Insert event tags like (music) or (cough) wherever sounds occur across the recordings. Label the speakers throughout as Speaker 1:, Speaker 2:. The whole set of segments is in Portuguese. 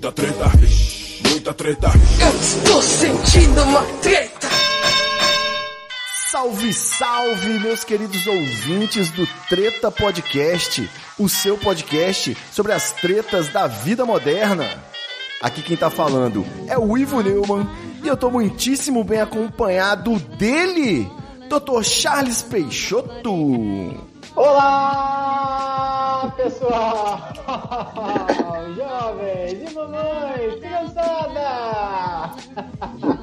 Speaker 1: muita treta, muita treta.
Speaker 2: Eu estou sentindo uma treta.
Speaker 3: Salve, salve, meus queridos ouvintes do Treta Podcast, o seu podcast sobre as tretas da vida moderna. Aqui quem tá falando é o Ivo Neumann e eu tô muitíssimo bem acompanhado dele, Dr. Charles Peixoto.
Speaker 4: Olá, pessoal! (laughs) Jovens e mamães, criançada! (laughs)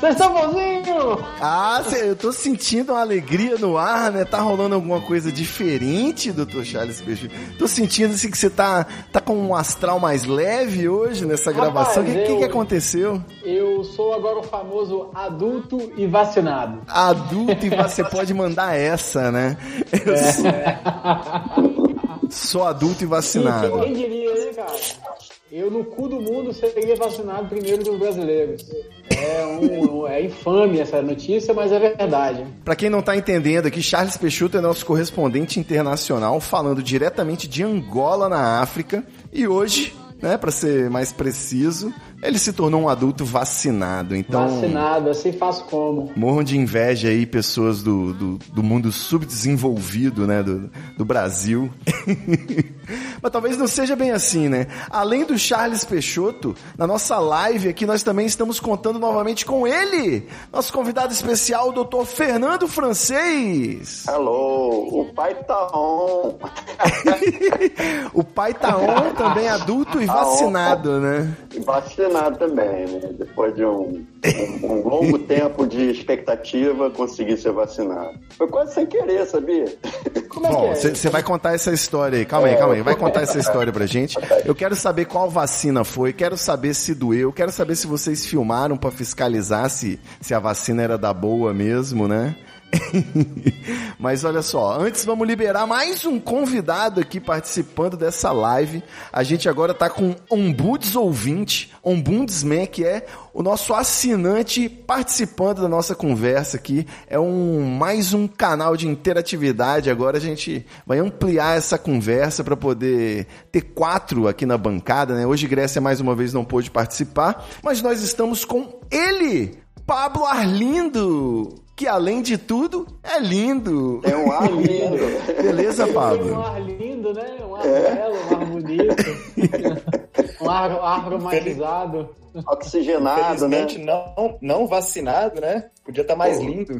Speaker 4: Vocês estão bonzinhos?
Speaker 3: Ah, cê, eu tô sentindo uma alegria no ar, né? Tá rolando alguma coisa diferente, Dr. Charles Peixoto? Tô sentindo assim que você tá, tá com um astral mais leve hoje nessa gravação. O que, que, que aconteceu?
Speaker 4: Eu sou agora o famoso adulto e vacinado.
Speaker 3: Adulto e você pode mandar essa, né? Eu
Speaker 4: É.
Speaker 3: sou, sou adulto e vacinado.
Speaker 4: Quem diria, né, cara? Eu no cu do mundo seria vacinado primeiro que os brasileiros. É, um, é infame essa notícia, mas é verdade.
Speaker 3: Pra quem não tá entendendo aqui, Charles Peixoto é nosso correspondente internacional, falando diretamente de Angola, na África. E hoje, né, pra ser mais preciso, ele se tornou um adulto vacinado. Então,
Speaker 4: Vacinado, assim faço como.
Speaker 3: morram de inveja aí pessoas do, do, do mundo subdesenvolvido, né, do, do Brasil. (laughs) Mas talvez não seja bem assim, né? Além do Charles Peixoto, na nossa live aqui nós também estamos contando novamente com ele, nosso convidado especial, o Dr. Fernando Francês.
Speaker 5: Hello, o pai tá on. (laughs)
Speaker 3: o pai tá on, também adulto e
Speaker 5: Tá
Speaker 3: vacinado, né?
Speaker 5: E vacinado também, né? Depois de um, um- um longo (laughs) tempo de expectativa, consegui ser vacinado. Foi quase sem querer, sabia?
Speaker 4: Como é
Speaker 3: Bom,
Speaker 4: que é?
Speaker 3: você vai contar essa história aí. Calma aí,
Speaker 5: É,
Speaker 3: calma aí. Vai contar essa história pra gente. Eu quero saber qual vacina foi, quero saber se doeu, quero saber se vocês filmaram pra fiscalizar se, se a vacina era da boa mesmo, né? (laughs) Mas olha só, antes vamos liberar mais um convidado aqui participando dessa live. A gente agora tá com Ombuds ouvinte, Ombudsman, que é o nosso assinante participando da nossa conversa aqui. É um mais um canal de interatividade. Agora a gente vai ampliar essa conversa para poder ter quatro aqui na bancada, né? Hoje Grécia mais uma vez não pôde participar, mas nós estamos com ele, Pablo Arlindo, que além de tudo é lindo.
Speaker 5: Tem um ar (laughs) lindo.
Speaker 3: Beleza,
Speaker 4: Um
Speaker 3: Pablo?
Speaker 4: ar lindo, né? Um ar belo, um ar bonito. (laughs) um ar, ar aromatizado.
Speaker 5: Oxigenado, né?
Speaker 6: Felizmente não, não vacinado, né? Podia estar mais
Speaker 5: Pô.
Speaker 6: lindo.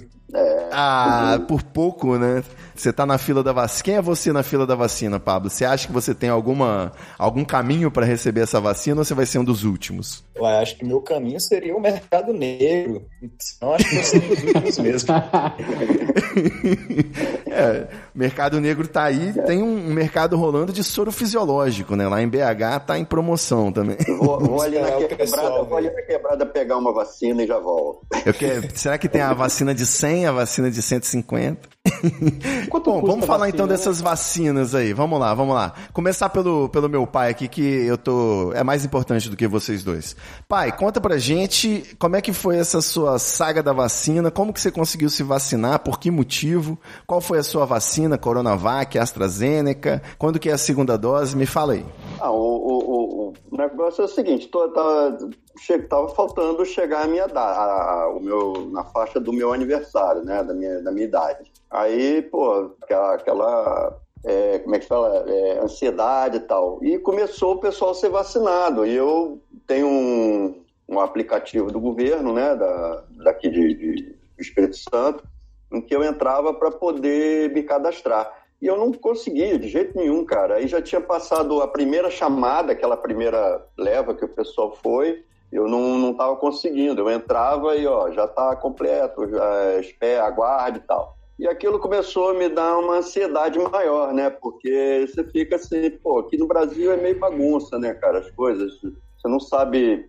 Speaker 3: Ah, por pouco, né? Você tá na fila da vacina. Quem é você na fila da vacina, Pablo? Você acha que você tem alguma algum caminho para receber essa vacina ou você vai ser um dos últimos?
Speaker 6: Eu acho que meu caminho seria o mercado negro. Senão acho que eu sou um dos últimos mesmo. (laughs)
Speaker 3: É, mercado negro tá aí, tem um mercado rolando de soro fisiológico, né? Lá em BH tá em promoção também.
Speaker 5: Vou, vou (laughs) ali na
Speaker 6: o
Speaker 5: quebrada,
Speaker 6: pessoal,
Speaker 5: vou ali na quebrada pegar uma vacina e já volto.
Speaker 3: Eu quero, será que tem a vacina de 100, a vacina de 150? (laughs)
Speaker 4: Quanto
Speaker 3: Bom, vamos falar
Speaker 4: vacina,
Speaker 3: então
Speaker 4: né?
Speaker 3: dessas vacinas aí. Vamos lá, vamos lá. Começar pelo, pelo meu pai aqui, que eu tô. É mais importante do que vocês dois. Pai, conta pra gente como é que foi essa sua saga da vacina, como que você conseguiu se vacinar, por que motivo, qual foi a sua vacina, Coronavac, AstraZeneca, quando que é a segunda dose? Me fala aí.
Speaker 5: Ah, o, o, o, o negócio é o seguinte, tô, tava, che, tava faltando chegar a minha a- a- o meu, na faixa do meu aniversário, né? Da minha, da minha idade. Aí, pô, aquela, aquela é, como é que fala? É, ansiedade e tal. E começou o pessoal a ser vacinado. E eu tenho um, um aplicativo do governo, né? Da, daqui de, de Espírito Santo, em que eu entrava para poder me cadastrar. E eu não conseguia de jeito nenhum, cara. Aí já tinha passado a primeira chamada, aquela primeira leva que o pessoal foi, eu não, não tava conseguindo. Eu entrava e, ó, já tá completo, já espera, aguarde e tal. E aquilo começou a me dar uma ansiedade maior, né? Porque você fica assim, pô, aqui no Brasil é meio bagunça, né, cara? As coisas. Você não sabe,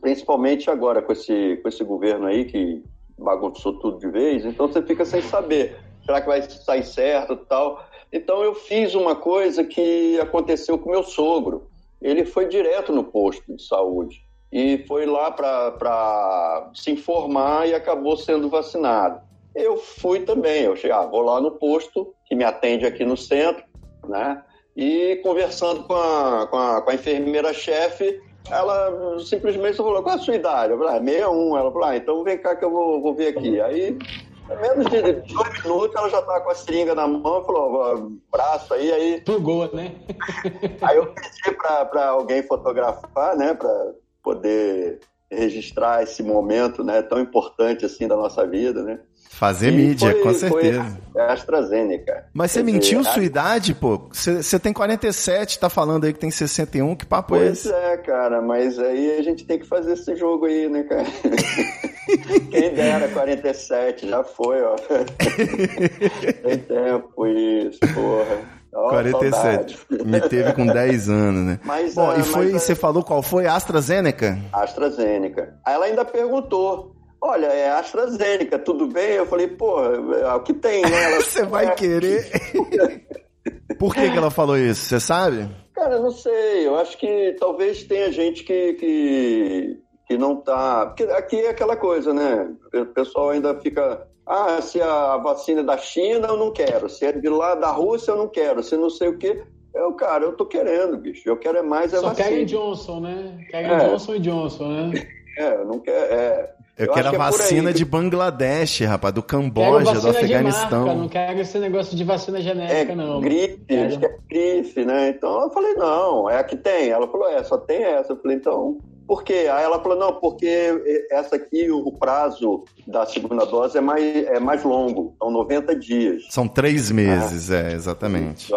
Speaker 5: principalmente agora com esse, com esse governo aí que bagunçou tudo de vez, então você fica sem saber. Será que vai sair certo tal? Então eu fiz uma coisa que aconteceu com meu sogro. Ele foi direto no posto de saúde e foi lá para se informar e acabou sendo vacinado. Eu fui também, eu cheguei, ah, vou lá no posto que me atende aqui no centro, né? E conversando com a, com a, a enfermeira-chefe, ela simplesmente falou, qual é a sua idade? Eu falei, ah, 61. Ela falou, ah, então vem cá que eu vou, vou ver aqui. Aí, menos de dois minutos, ela já estava com a seringa na mão, falou, braço aí, aí...
Speaker 4: Pulgou, né? (laughs)
Speaker 5: aí eu pedi para alguém fotografar, né, para poder registrar esse momento, né, tão importante assim da nossa vida, né?
Speaker 3: Fazer mídia, foi, com certeza.
Speaker 5: Foi AstraZeneca.
Speaker 3: Mas você mentiu dizer, sua a... idade, pô? Você tem 47, tá falando aí que tem 61, que papo
Speaker 5: pois
Speaker 3: é esse?
Speaker 5: Pois é, cara, mas aí a gente tem que fazer esse jogo aí, né, cara? (laughs) Quem dera 47, já foi, ó. (laughs) tem tempo isso, porra. Oh,
Speaker 3: 47. Saudade. Me teve com 10 anos, né? Mas, Bom, uh, e foi, você falou qual foi? AstraZeneca?
Speaker 5: AstraZeneca. Aí ela ainda perguntou: Olha, é AstraZeneca, tudo bem? Eu falei, pô, é o que tem, né? (laughs)
Speaker 3: Você vai é... querer. (laughs) Por que, que ela falou isso? Você sabe?
Speaker 5: Cara, não sei. Eu acho que talvez tenha gente que, que, que não tá. Porque aqui é aquela coisa, né? O pessoal ainda fica. Ah, se a vacina é da China, eu não quero. Se é de lá da Rússia, eu não quero. Se não sei o quê. Eu, cara, eu tô querendo, bicho. Eu quero é mais a
Speaker 4: Só
Speaker 5: vacina.
Speaker 4: Só Johnson, né? Querem é. Johnson e Johnson, né? (laughs)
Speaker 5: É, eu não quero. É.
Speaker 3: Eu, eu quero a é vacina de Bangladesh, rapaz, do Camboja, do Afeganistão.
Speaker 4: Marca, não quero esse negócio de vacina genética,
Speaker 5: é,
Speaker 4: não.
Speaker 5: Gripe, quero... acho que é gripe, né? Então eu falei, não, é a que tem. Ela falou, é, só tem essa. Eu falei, então, por quê? Aí ela falou, não, porque essa aqui, o prazo da segunda dose é mais, é mais longo, são 90 dias.
Speaker 3: São três meses, é, é exatamente.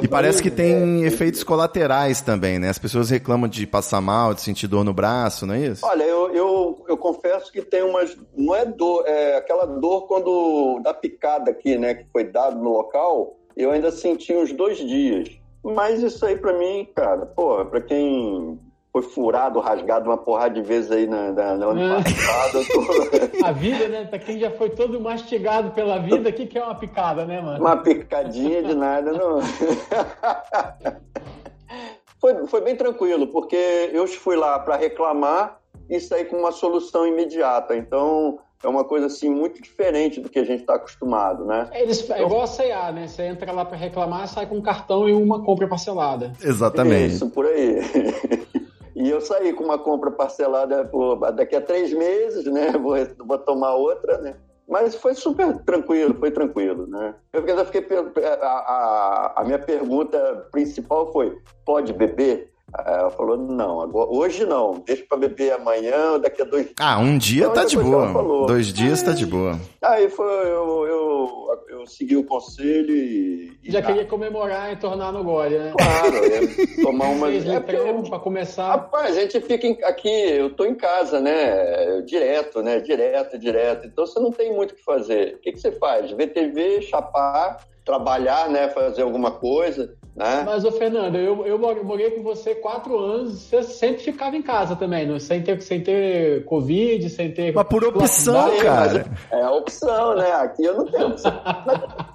Speaker 3: e parece que tem é, efeitos colaterais também, né? As pessoas reclamam de passar mal, de sentir dor no braço, não é isso?
Speaker 5: Olha, eu, eu, eu confesso que tem umas. Não é dor, é aquela dor quando da picada aqui, né, que foi dado no local, eu ainda senti uns dois dias. Mas isso aí para mim, cara, pô, para quem foi furado, rasgado uma porrada de vezes aí na, na, no ano é. passado.
Speaker 4: Tô... (laughs) A vida, né? Pra quem já foi todo mastigado pela vida, o que, que é uma picada, né, mano?
Speaker 5: Uma picadinha de nada, não. (laughs) foi, foi bem tranquilo, porque eu fui lá para reclamar e saí com uma solução imediata. Então, é uma coisa assim muito diferente do que a gente está acostumado, né?
Speaker 4: É, eles, é igual a CA, né? Você entra lá para reclamar, sai com um cartão e uma compra parcelada.
Speaker 3: Exatamente.
Speaker 5: Isso, por aí. (laughs) E eu saí com uma compra parcelada por, daqui a três meses, né? Vou, vou tomar outra, né? Mas foi super tranquilo, foi tranquilo, né? Eu fiquei, a, a, a minha pergunta principal foi: pode beber? Ela falou, não, agora, hoje não, deixa para beber amanhã, daqui a dois
Speaker 3: Ah, um dia então, tá de boa. Dois dias tá de boa.
Speaker 5: Aí foi, eu, eu, eu segui o conselho e.
Speaker 4: Já queria comemorar e tornar no gole, né?
Speaker 5: Claro, tomar uma.
Speaker 4: É para começar.
Speaker 5: Rapaz, a gente fica em, aqui, eu tô em casa, né? Direto, né? Direto, direto. Então você não tem muito o que fazer. O que, que você faz? Ver TV, chapar trabalhar, né, fazer alguma coisa, né?
Speaker 4: Mas, ô Fernando, eu, eu morei com você quatro anos, você sempre ficava em casa também, não? sem ter, sem ter Covid, sem ter...
Speaker 3: Mas por opção, cara.
Speaker 5: É a opção, né? Aqui eu não tenho opção.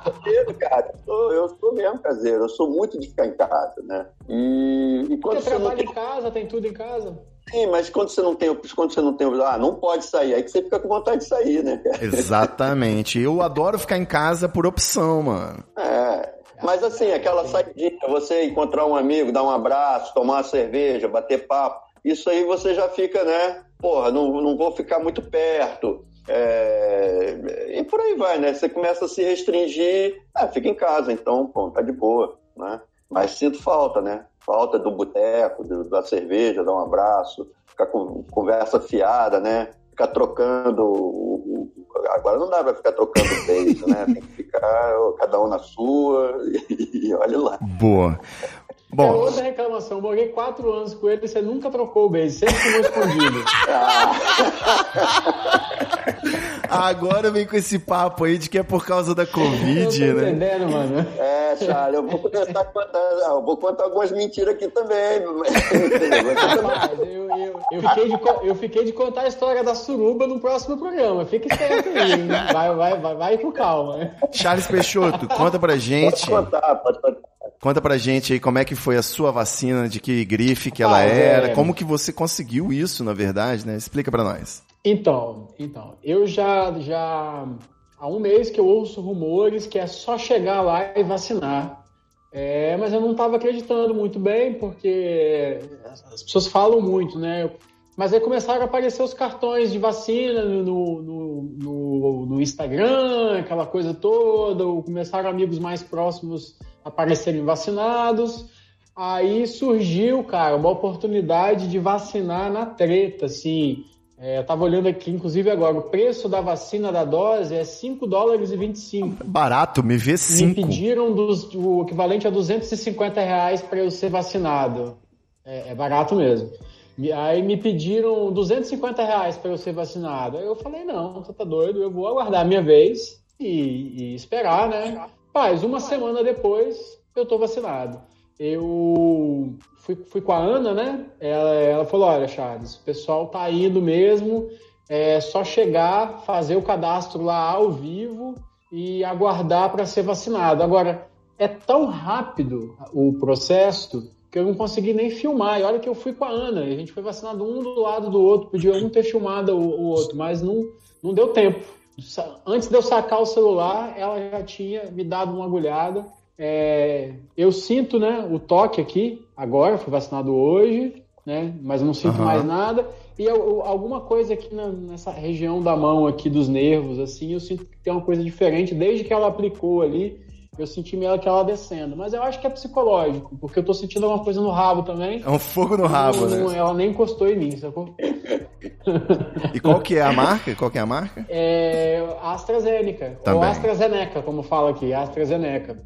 Speaker 5: caseiro, cara. Eu sou, eu sou mesmo caseiro, eu sou muito de ficar em casa, né?
Speaker 4: E, e quando você, você trabalha tem... em casa, tem tudo em casa?
Speaker 5: Sim, mas quando você não tem, quando você não tem, ah, não pode sair, aí que você fica com vontade de sair, né?
Speaker 3: Exatamente. Eu adoro ficar em casa por opção, mano.
Speaker 5: É. Mas assim, aquela saidinha, você encontrar um amigo, dar um abraço, tomar uma cerveja, bater papo, isso aí você já fica, né? Porra, não, não vou ficar muito perto. É... E por aí vai, né? Você começa a se restringir, ah, fica em casa, então, pô, tá de boa, né? Mas sinto falta, né? falta do boteco, da cerveja, dar um abraço, ficar com conversa fiada, né? Ficar trocando. Agora não dá para ficar trocando beijo, né? Tem que ficar cada um na sua e, (laughs) e olha lá.
Speaker 3: Boa. Bom. É
Speaker 4: outra reclamação. Eu morei quatro anos com ele e você nunca trocou o beijo, sempre ficou escondido. (laughs)
Speaker 3: Agora vem com esse papo aí de que é por causa da Covid,
Speaker 4: eu tô
Speaker 3: né?
Speaker 4: entendendo, mano.
Speaker 5: É, Charles, eu vou começar a contar, eu vou contar algumas mentiras aqui também. (laughs)
Speaker 4: eu, eu, eu, fiquei de, eu fiquei de contar a história da suruba no próximo programa. Fica esperto aí. Vai, vai, vai, vai com calma.
Speaker 3: Charles Peixoto, conta pra gente.
Speaker 5: Pode contar, pode contar.
Speaker 3: Conta pra gente aí como é que foi a sua vacina, de que grife que ela ah, era, é... como que você conseguiu isso, na verdade, né? Explica para nós.
Speaker 4: Então, então, eu já, já há um mês que eu ouço rumores que é só chegar lá e vacinar. É, mas eu não estava acreditando muito bem, porque as pessoas falam muito, né? Mas aí começaram a aparecer os cartões de vacina no, no, no, no Instagram, aquela coisa toda, começaram amigos mais próximos a aparecerem vacinados. Aí surgiu, cara, uma oportunidade de vacinar na treta, assim. É, eu tava olhando aqui, inclusive agora, o preço da vacina da dose é 5 dólares e 25.
Speaker 3: Barato, me vê 5.
Speaker 4: Me pediram dos, o equivalente a 250 reais para eu ser vacinado. É, é, barato mesmo. Aí me pediram 250 reais para eu ser vacinado. Aí eu falei, não, você tá doido, eu vou aguardar a minha vez e, e esperar, né? Paz, uma semana depois eu tô vacinado. Eu fui, fui com a Ana, né? Ela, ela falou: olha, Charles, o pessoal tá indo mesmo, é só chegar, fazer o cadastro lá ao vivo e aguardar para ser vacinado. Agora, é tão rápido o processo que eu não consegui nem filmar. E olha que eu fui com a Ana, a gente foi vacinado um do lado do outro, podia um ter filmado o, o outro, mas não, não deu tempo. Antes de eu sacar o celular, ela já tinha me dado uma agulhada é, eu sinto né, o toque aqui, agora, fui vacinado hoje, né, mas não sinto uhum. mais nada. E eu, alguma coisa aqui na, nessa região da mão aqui dos nervos, assim, eu sinto que tem uma coisa diferente. Desde que ela aplicou ali, eu senti meio que ela descendo. Mas eu acho que é psicológico, porque eu tô sentindo alguma coisa no rabo também.
Speaker 3: É um fogo no rabo,
Speaker 4: não,
Speaker 3: né?
Speaker 4: Ela nem encostou em mim, sacou?
Speaker 3: e qual que é a marca? Qual que é a marca?
Speaker 4: É AstraZeneca. Também. Ou AstraZeneca, como fala aqui, AstraZeneca.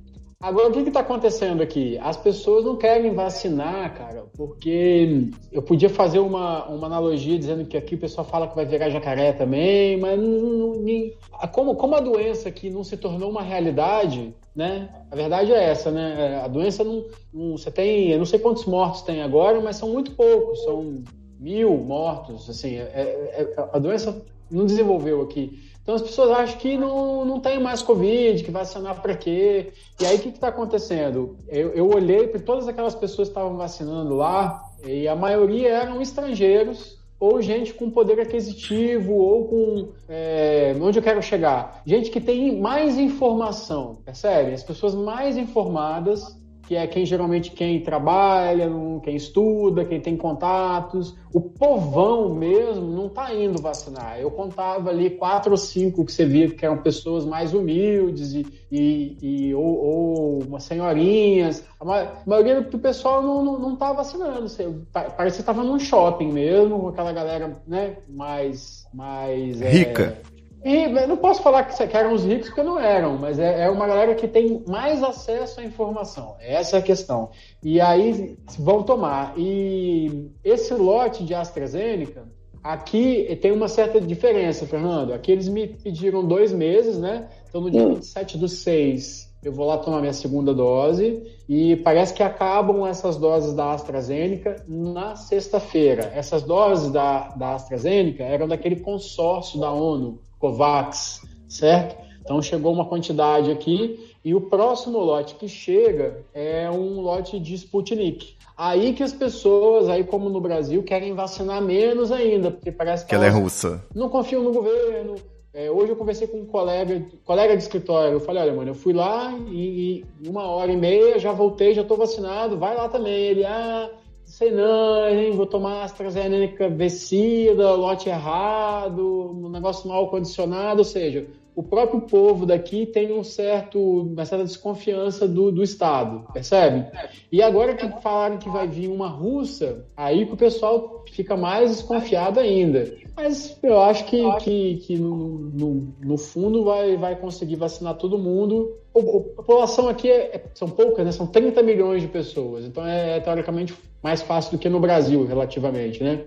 Speaker 4: Agora, o que está acontecendo aqui? As pessoas não querem vacinar, cara, porque eu podia fazer uma, uma analogia dizendo que aqui o pessoal fala que vai virar jacaré também, mas não, não, como, como a doença aqui não se tornou uma realidade, né? A verdade é essa, né? A doença não, não você tem, eu não sei quantos mortos tem agora, mas são muito poucos, são mil mortos, assim, é, é, é a doença não desenvolveu aqui. Então as pessoas acham que não, não tem mais Covid, que vacinar para quê? E aí o que está acontecendo? Eu, eu olhei para todas aquelas pessoas que estavam vacinando lá, e a maioria eram estrangeiros ou gente com poder aquisitivo, ou com. É, onde eu quero chegar? Gente que tem mais informação, percebe? As pessoas mais informadas que é quem geralmente quem trabalha, quem estuda, quem tem contatos. O povão mesmo não está indo vacinar. Eu contava ali quatro ou cinco que você via que eram pessoas mais humildes e, e, e ou, ou umas senhorinhas. A maioria do pessoal não, não, não tá vacinando. Você, parece que estava num shopping mesmo, com aquela galera né, mais, mais
Speaker 3: rica.
Speaker 4: É, e não posso falar que eram os ricos, porque não eram, mas é, é, uma galera que tem mais acesso à informação. Essa é a questão. E aí vão tomar. E esse lote de AstraZeneca, aqui tem uma certa diferença, Fernando. Aqui eles me pediram dois meses, né? Então no dia 27 do 6 eu vou lá tomar minha segunda dose e parece que acabam essas doses da AstraZeneca na sexta-feira. Essas doses da, da AstraZeneca eram daquele consórcio da ONU, COVAX, certo? Então chegou uma quantidade aqui e o próximo lote que chega é um lote de Sputnik. Aí que as pessoas, aí como no Brasil, querem vacinar menos ainda, porque parece que,
Speaker 3: que ela é russa.
Speaker 4: Não confiam no governo. É, hoje eu conversei com um colega, colega de escritório. Eu falei, olha, mano, eu fui lá e, e uma hora e meia já voltei, já estou vacinado, vai lá também. Ele, ah, sei não, hein, vou tomar AstraZeneca vencida, lote errado, um negócio mal condicionado, ou seja, o próprio povo daqui tem um certo, uma certa desconfiança do, do Estado, percebe? E agora que falaram que vai vir uma russa, aí que o pessoal fica mais desconfiado ainda. Mas eu acho que, que, que no, no, no, fundo vai, vai conseguir vacinar todo mundo. A população aqui é, são poucas, né? São 30 milhões de pessoas. Então é, é teoricamente mais fácil do que no Brasil, relativamente, né?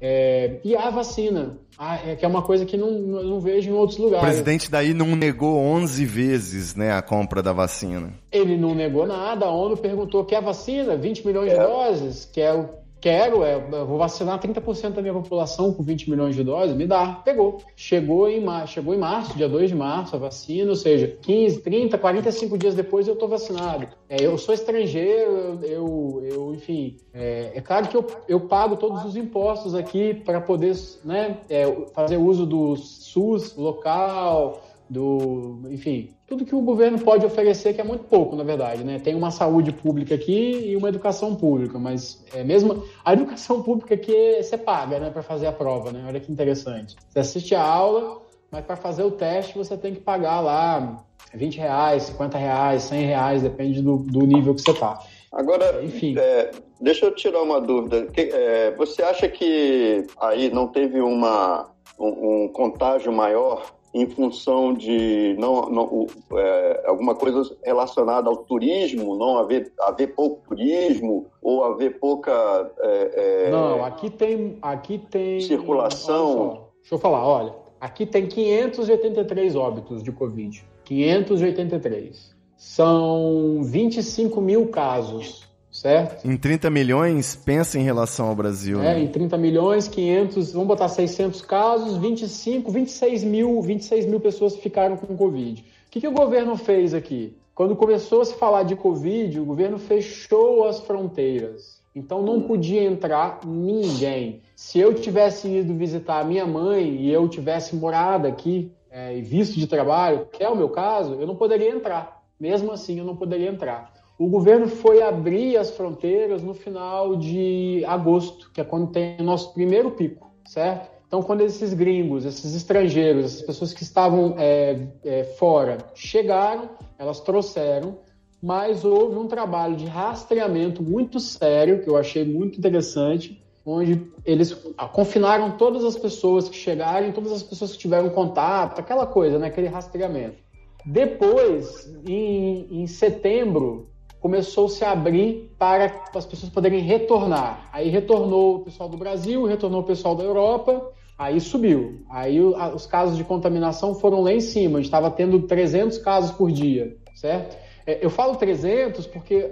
Speaker 4: É, e a vacina, é que é uma coisa que não, não vejo em outros lugares.
Speaker 3: O presidente daí não negou 11 vezes né, a compra da vacina.
Speaker 4: Ele não negou nada. A ONU perguntou: quer vacina? 20 milhões é. de doses? Quer o quero, é, vou vacinar 30% da minha população com 20 milhões de doses, me dá, pegou. Chegou em, chegou em março, dia 2 de março, a vacina, ou seja, 15, 30, 45 dias depois eu estou vacinado. É, eu sou estrangeiro, eu, eu enfim, é, é, claro que eu, eu pago todos os impostos aqui para poder né, é, fazer uso do SUS local, do, enfim, tudo que o governo pode oferecer, que é muito pouco, na verdade, né? Tem uma saúde pública aqui e uma educação pública, mas é mesmo a educação pública que você paga, né, para fazer a prova, né? Olha que interessante. Você assiste a aula, mas para fazer o teste você tem que pagar lá 20 reais, 50 reais, 100 reais, depende do, do nível que você tá.
Speaker 5: Agora, Enfim. É, deixa eu tirar uma dúvida. É, você acha que aí não teve uma, um, um contágio maior em função de não, não é, alguma coisa relacionada ao turismo, não haver, haver pouco turismo ou haver pouca
Speaker 4: é, é, não aqui tem aqui tem
Speaker 5: circulação.
Speaker 4: Deixa eu falar, olha, aqui tem 583 óbitos de covid, 583 são 25 mil casos certo?
Speaker 3: Em 30 milhões, pensa em relação ao Brasil.
Speaker 4: É, né? em 30 milhões, 500, vamos botar 600 casos, 25, 26 mil, 26 mil pessoas ficaram com Covid. O que, que o governo fez aqui? Quando começou a se falar de Covid, o governo fechou as fronteiras. Então não podia entrar ninguém. Se eu tivesse ido visitar a minha mãe e eu tivesse morado aqui é, e visto de trabalho, que é o meu caso, eu não poderia entrar. Mesmo assim, eu não poderia entrar. O governo foi abrir as fronteiras no final de agosto, que é quando tem o nosso primeiro pico, certo? Então, quando esses gringos, esses estrangeiros, essas pessoas que estavam é, é, fora chegaram, elas trouxeram, mas houve um trabalho de rastreamento muito sério, que eu achei muito interessante, onde eles confinaram todas as pessoas que chegaram, todas as pessoas que tiveram contato, aquela coisa, né, aquele rastreamento. Depois, em, em setembro, começou -se a abrir para as pessoas poderem retornar. Aí retornou o pessoal do Brasil, retornou o pessoal da Europa, aí subiu. Aí os casos de contaminação foram lá em cima, a gente estava tendo 300 casos por dia, certo? É, eu falo 300 porque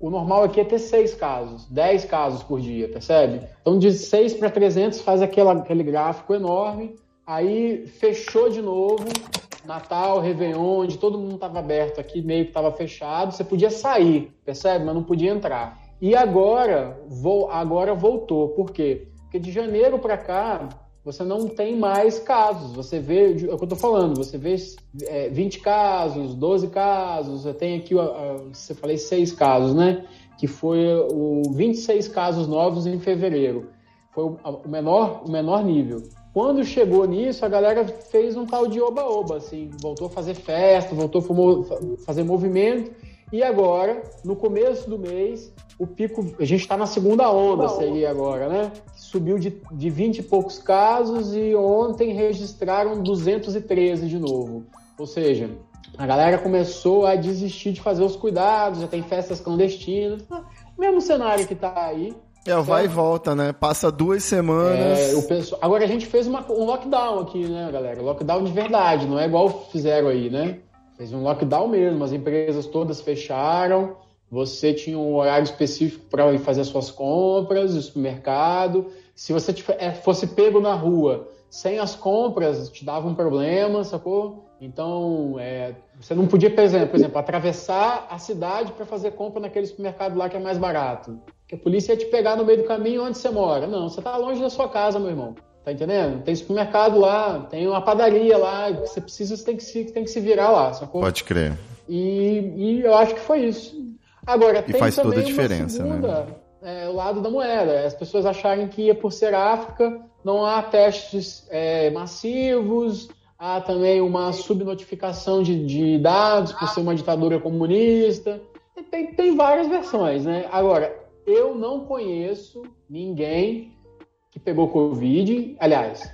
Speaker 4: o normal aqui é ter 6 casos, 10 casos por dia, percebe? Então de 6 para 300 faz aquela, aquele gráfico enorme, aí fechou de novo, Natal, Réveillon, onde todo mundo estava aberto aqui, meio que estava fechado, você podia sair, percebe? Mas não podia entrar. E agora, vou, agora voltou. Por quê? Porque de janeiro para cá, você não tem mais casos. Você vê, é o que eu estou falando, você vê é, 20 casos, 12 casos, você tem aqui, você falei 6 casos, né? Que foi o 26 casos novos em fevereiro. Foi o menor, o menor nível. Quando chegou nisso, a galera fez um tal de oba-oba, assim, voltou a fazer festa, voltou a fazer movimento. E agora, no começo do mês, o pico, a gente está na segunda onda, seria agora, né? Subiu de, de 20 e poucos casos e ontem registraram 213 de novo. Ou seja, a galera começou a desistir de fazer os cuidados, já tem festas clandestinas. Mesmo cenário que está aí,
Speaker 3: é, vai e volta, né? Passa duas semanas.
Speaker 4: É, o pessoal... Agora a gente fez uma, um lockdown aqui, né, galera? Lockdown de verdade, não é igual fizeram aí, né? Fez um lockdown mesmo, as empresas todas fecharam, você tinha um horário específico para ir fazer suas compras, o supermercado. Se você é, fosse pego na rua sem as compras, te dava um problema, sacou? Então, é, você não podia, por exemplo, por exemplo atravessar a cidade para fazer compra naquele supermercado lá que é mais barato que a polícia ia te pegar no meio do caminho onde você mora. Não, você tá longe da sua casa, meu irmão. Tá entendendo? Tem supermercado lá, tem uma padaria lá, que você precisa, você tem que se, tem que se virar lá, sacou?
Speaker 3: Pode crer.
Speaker 4: E, e eu acho que foi isso. Agora,
Speaker 3: e tem faz toda a diferença,
Speaker 4: segunda,
Speaker 3: né?
Speaker 4: É, o lado da moeda. As pessoas acharem que ia por ser África, não há testes é, massivos, há também uma subnotificação de, de dados por ser uma ditadura comunista. Tem, tem várias versões, né? Agora, eu não conheço ninguém que pegou Covid. Aliás,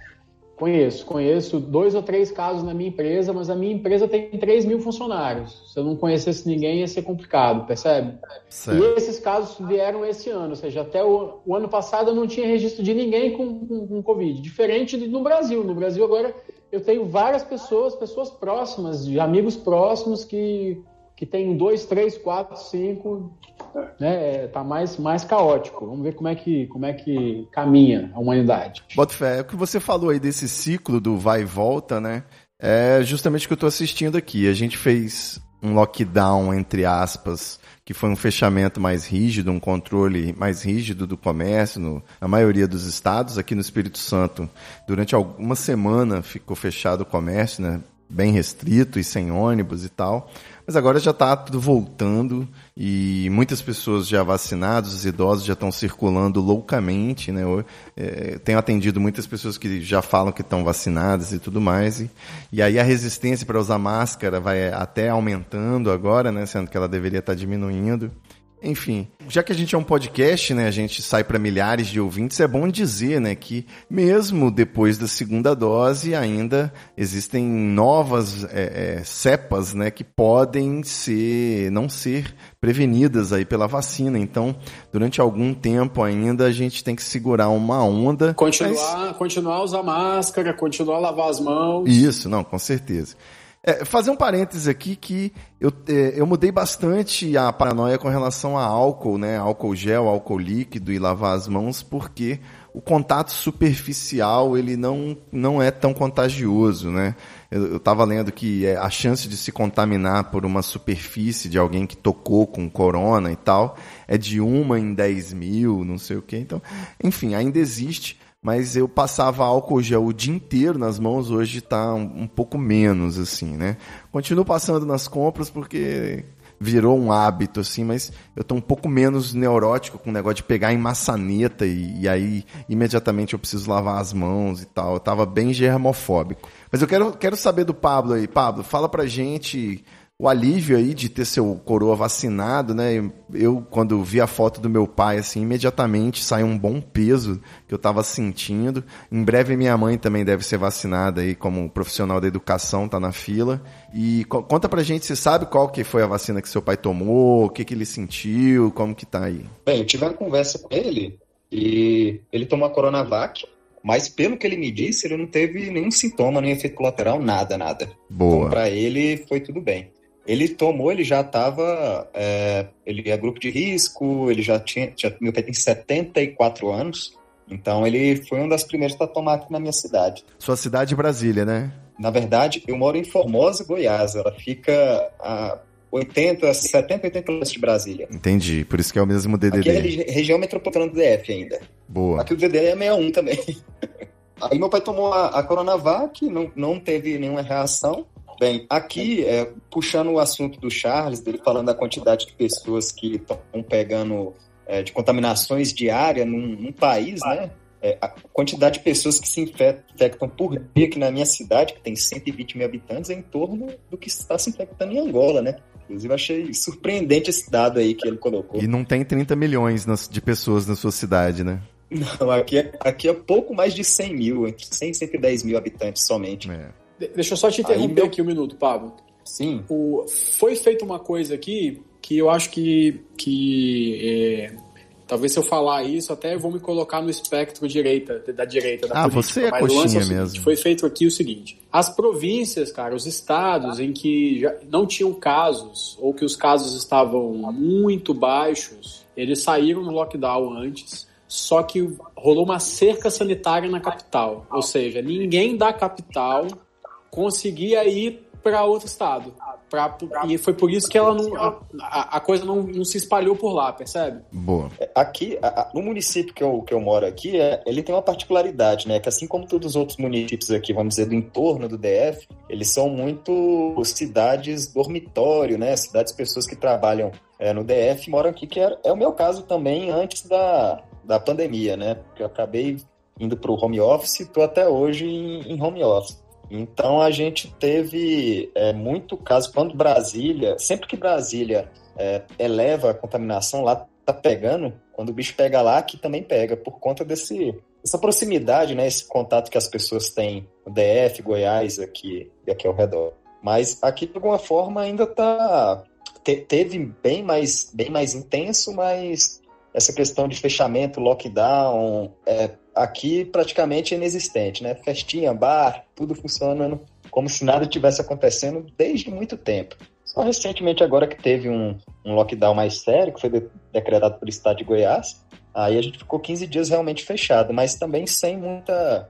Speaker 4: conheço, conheço dois ou três casos na minha empresa, mas a minha empresa tem 3 mil funcionários. Se eu não conhecesse ninguém, ia ser complicado, percebe? Certo. E esses casos vieram esse ano, ou seja, até o, o ano passado eu não tinha registro de ninguém com, com, com Covid. Diferente do no Brasil. No Brasil, agora, eu tenho várias pessoas, pessoas próximas, de amigos próximos que que tem dois, três, quatro, cinco, né? Tá mais, mais caótico. Vamos ver como é que, como é que caminha a humanidade.
Speaker 3: Bota fé, o que você falou aí desse ciclo do vai e volta, né? É justamente o que eu tô assistindo aqui. A gente fez um lockdown, entre aspas, que foi um fechamento mais rígido, um controle mais rígido do comércio no, na maioria dos estados. Aqui no Espírito Santo, durante alguma semana ficou fechado o comércio, né? bem restrito e sem ônibus e tal. Mas agora já está tudo voltando e muitas pessoas já vacinadas, os idosos já estão circulando loucamente, né? Eu, é, tenho atendido muitas pessoas que já falam que estão vacinadas e tudo mais. E, e aí a resistência para usar máscara vai até aumentando agora, né? Sendo que ela deveria estar tá diminuindo. Enfim, já que a gente é um podcast, né, a gente sai para milhares de ouvintes, é bom dizer, né, que mesmo depois da segunda dose ainda existem novas é, é, cepas, né, que podem ser, não ser prevenidas aí pela vacina. Então, durante algum tempo ainda a gente tem que segurar uma onda.
Speaker 4: Continuar, mas... continuar a usar máscara, continuar a lavar as mãos.
Speaker 3: Isso, não, com certeza. É, fazer um parênteses aqui que eu, é, eu mudei bastante a paranoia com relação a álcool, né? Álcool gel, álcool líquido e lavar as mãos, porque o contato superficial ele não, não é tão contagioso, né? Eu estava lendo que é, a chance de se contaminar por uma superfície de alguém que tocou com corona e tal é de uma em 10 mil, não sei o quê. Então, enfim, ainda existe mas eu passava álcool gel o dia inteiro nas mãos, hoje está um, um, pouco menos, assim, né? Continuo passando nas compras porque virou um hábito, assim, mas eu estou um pouco menos neurótico com o negócio de pegar em maçaneta e, e, aí imediatamente eu preciso lavar as mãos e tal. Eu tava bem germofóbico. Mas eu quero, quero saber do Pablo aí. Pablo, fala pra gente o alívio aí de ter seu coroa vacinado, né? Eu, quando vi a foto do meu pai, assim, imediatamente saiu um bom peso que eu estava sentindo. Em breve minha mãe também deve ser vacinada aí, como profissional da educação, tá na fila. E co conta pra gente, você sabe qual que foi a vacina que seu pai tomou, o que que ele sentiu, como que tá aí?
Speaker 6: Bem, eu tive uma conversa com ele e ele tomou a Coronavac, mas pelo que ele me disse, ele não teve nenhum sintoma, nem efeito colateral, nada, nada.
Speaker 3: Boa.
Speaker 6: Então, pra ele foi tudo bem. Ele tomou, ele já estava. É, ele é grupo de risco, ele já tinha. Já, meu pai tem 74 anos, então ele foi um das primeiros a tomar aqui na minha cidade.
Speaker 3: Sua cidade é Brasília, né?
Speaker 6: Na verdade, eu moro em Formosa, Goiás. Ela fica a 80, 70, 80 quilômetros de Brasília.
Speaker 3: Entendi, por isso que é o mesmo DDD.
Speaker 6: Aqui é região metropolitana do DF ainda.
Speaker 3: Boa.
Speaker 6: Aqui o DDD é 61 também. (laughs) Aí meu pai tomou a, a Coronavac, não, não teve nenhuma reação. Bem, aqui, é, puxando o assunto do Charles, dele falando da quantidade de pessoas que estão pegando é, de contaminações diárias num, num país, né? É, a quantidade de pessoas que se infectam por dia aqui na minha cidade, que tem 120 mil habitantes, é em torno do que está se infectando em Angola, né? Inclusive, achei surpreendente esse dado aí que ele colocou.
Speaker 3: E não tem 30 milhões de pessoas na sua cidade, né?
Speaker 6: Não, aqui é, aqui é pouco mais de 100 mil, entre 100 e 110 mil habitantes somente.
Speaker 4: É. Deixa eu só te interromper aqui um minuto, Pablo.
Speaker 6: Sim.
Speaker 4: O, foi feita uma coisa aqui que eu acho que, que é, talvez se eu falar isso até vou me colocar no espectro direita da direita da
Speaker 3: ah, política. você é coxinha é seguinte, mesmo.
Speaker 4: Foi feito aqui o seguinte: as províncias, cara, os estados em que já não tinham casos ou que os casos estavam muito baixos, eles saíram no lockdown antes. Só que rolou uma cerca sanitária na capital, ou seja, ninguém da capital conseguia ir para outro estado. Pra, e foi por isso que ela não, a, a coisa não, não, se espalhou por lá, percebe?
Speaker 3: Boa.
Speaker 6: Aqui, a, no município que eu, que eu moro aqui, é, ele tem uma particularidade, né? Que assim como todos os outros municípios aqui, vamos dizer, do entorno do DF, eles são muito cidades dormitório, né? Cidades pessoas que trabalham é, no DF moram aqui, que é, é o meu caso também antes da, da pandemia, né? Porque eu acabei indo para o home office e estou até hoje em, em home office. Então a gente teve é, muito caso quando Brasília, sempre que Brasília é, eleva a contaminação lá tá pegando, quando o bicho pega lá, aqui também pega por conta desse essa proximidade, né, esse contato que as pessoas têm no DF, Goiás aqui e aqui ao redor. Mas aqui de alguma forma ainda tá te, teve bem mais bem mais intenso, mas essa questão de fechamento, lockdown, é, aqui praticamente inexistente, né? Festinha, bar, tudo funcionando como se nada tivesse acontecendo desde muito tempo. Só recentemente agora que teve um, um lockdown mais sério, que foi de, decretado pelo estado de Goiás, aí a gente ficou 15 dias realmente fechado, mas também sem muita...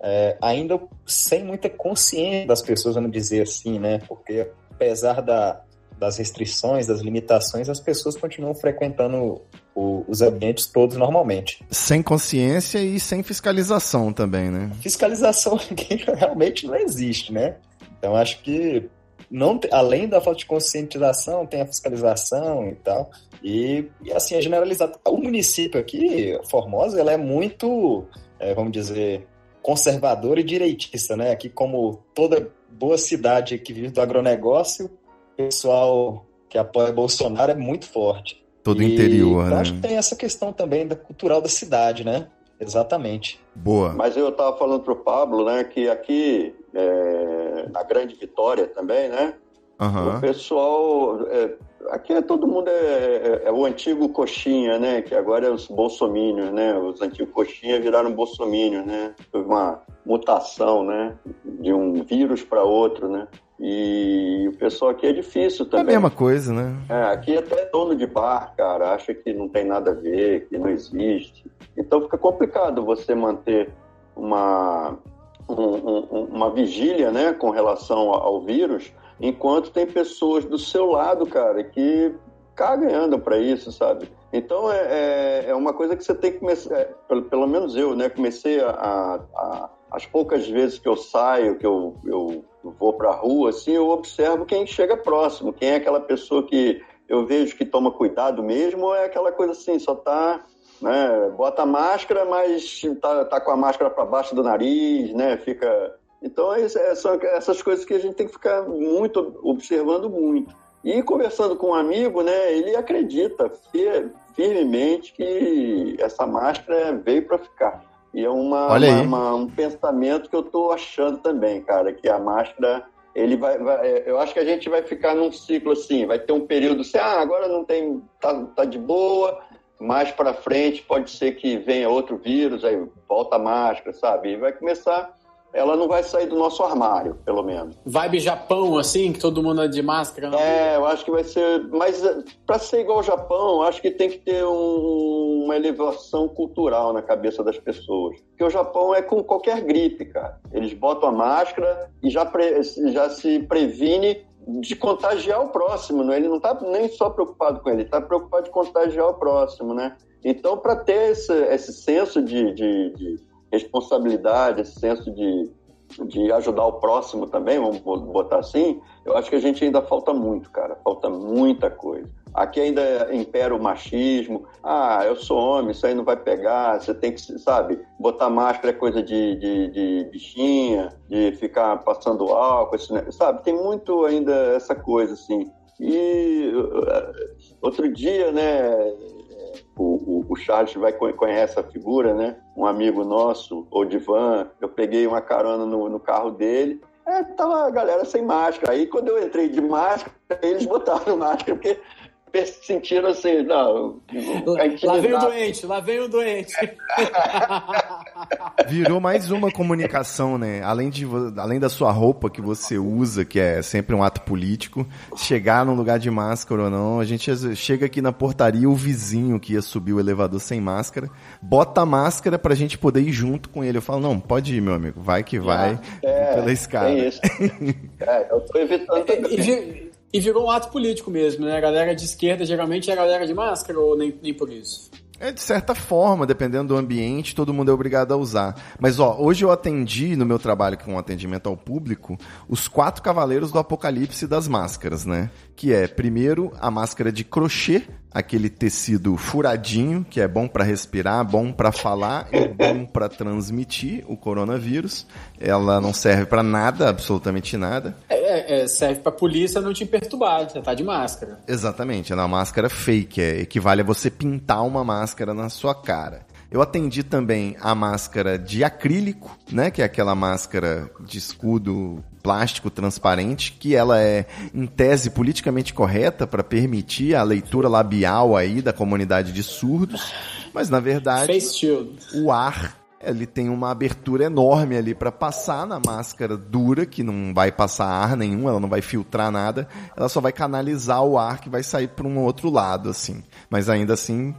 Speaker 6: É, ainda sem muita consciência das pessoas, vamos dizer assim, né? Porque apesar da, das restrições, das limitações, as pessoas continuam frequentando o, os ambientes todos normalmente.
Speaker 3: Sem consciência e sem fiscalização também, né?
Speaker 6: Fiscalização (laughs) realmente não existe, né? Então acho que não além da falta de conscientização, tem a fiscalização e tal. E, e assim, é generalizado. O município aqui, Formosa, ela é muito, é, vamos dizer, conservadora e direitista, né? Aqui, como toda boa cidade que vive do agronegócio, pessoal que apoia Bolsonaro é muito forte.
Speaker 3: Todo e, interior, então,
Speaker 6: né? Acho que tem essa questão também da cultural da cidade, né? Exatamente.
Speaker 3: Boa.
Speaker 5: Mas eu estava falando para o Pablo, né, que aqui é, na Grande Vitória também, né? Uhum. O pessoal. É, aqui é todo mundo é, é, é, o antigo coxinha, né? Que agora é os bolsomínios, né? Os antigos coxinha viraram bolsomínios, né? Foi uma mutação, né? De um vírus para outro, né? E o pessoal aqui é difícil também.
Speaker 3: É a mesma coisa, né?
Speaker 5: É, aqui até dono de bar, cara, acha que não tem nada a ver, que não existe. Então fica complicado você manter uma, um, um, uma vigília, né, com relação ao vírus, enquanto tem pessoas do seu lado, cara, que cagam e andam para isso, sabe? Então é, é, é, uma coisa que você tem que começar, é, pelo, pelo menos eu, né, comecei a, a, as poucas vezes que eu saio, que eu, eu vou para a rua, assim, eu observo quem chega próximo, quem é aquela pessoa que eu vejo que toma cuidado mesmo, ou é aquela coisa assim, só tá, né, bota máscara, mas tá, tá com a máscara para baixo do nariz, né, fica... Então, é, é, são essas coisas que a gente tem que ficar muito, observando muito. E conversando com um amigo, né, ele acredita firmemente que essa máscara veio para ficar. E é uma, uma, uma, um pensamento que eu estou achando também, cara, que a máscara ele vai, vai, é, eu acho que a gente vai ficar num ciclo assim, vai ter um período assim, ah, agora não tem, tá, tá de boa, mais para frente pode ser que venha outro vírus, aí volta a máscara, sabe? E vai começar ela não vai sair do nosso armário, pelo menos.
Speaker 4: Vibe Japão, assim, que todo mundo é de máscara? Não?
Speaker 5: É, eu acho que vai ser. Mas eh, para ser igual ao Japão, acho que tem que ter um, uma elevação cultural na cabeça das pessoas. Porque o Japão é com qualquer gripe, cara. Eles botam a máscara e já, pre, já se previne de contagiar o próximo, né? ele não está nem só preocupado com ele, está preocupado de contagiar o próximo, né? Então, para ter esse, esse senso de, de, de responsabilidade, esse senso de, de ajudar o próximo também, vamos botar assim, eu acho que a gente ainda falta muito, cara. Falta muita coisa. Aqui ainda impera o machismo. Ah, eu sou homem, isso aí não vai pegar. Você tem que, sabe, botar máscara é coisa de, de, de bichinha, de ficar passando álcool, sabe? Tem muito ainda essa coisa, assim. E uh, outro dia, né, o, o, o, Charles vai conhece a figura, né? Um amigo nosso, o Divan, eu peguei uma carona no, no carro dele. É, tava a galera sem máscara. Aí quando eu entrei de máscara, eles botaram (laughs) máscara, porque sentiram assim, não.
Speaker 4: Lá vem o doente, lá vem o doente. (laughs)
Speaker 3: Virou mais uma comunicação, né? Além, de, além da sua roupa que você usa, que é sempre um ato político, chegar num lugar de máscara ou não, a gente chega aqui na portaria, o vizinho que ia subir o elevador sem máscara, bota a máscara pra gente poder ir junto com ele. Eu falo, não, pode ir, meu amigo, vai que vai, é, pela escada. É
Speaker 5: isso. é, eu tô evitando também.
Speaker 4: E virou um ato político mesmo, né? A galera de esquerda geralmente é a galera de máscara ou nem, nem por isso?
Speaker 3: É, de certa forma, dependendo do ambiente, todo mundo é obrigado a usar. Mas, ó, hoje eu atendi, no meu trabalho com atendimento ao público, os quatro cavaleiros do apocalipse das máscaras, né? Que é, primeiro, a máscara de crochê, aquele tecido furadinho, que é bom para respirar, bom para falar e bom para transmitir o coronavírus. Ela não serve para nada, absolutamente nada.
Speaker 4: É, é, serve para polícia não te perturbar, você tá de máscara.
Speaker 3: Exatamente, ela é uma máscara fake, é, equivale a você pintar uma máscara na sua cara. Eu atendi também a máscara de acrílico, né, que é aquela máscara de escudo plástico transparente, que ela é em tese politicamente correta para permitir a leitura labial aí da comunidade de surdos, mas na verdade o ar ele tem uma abertura enorme ali para passar na máscara dura, que não vai passar ar nenhum, ela não vai filtrar nada, ela só vai canalizar o ar que vai sair para um outro lado, assim. Mas ainda assim,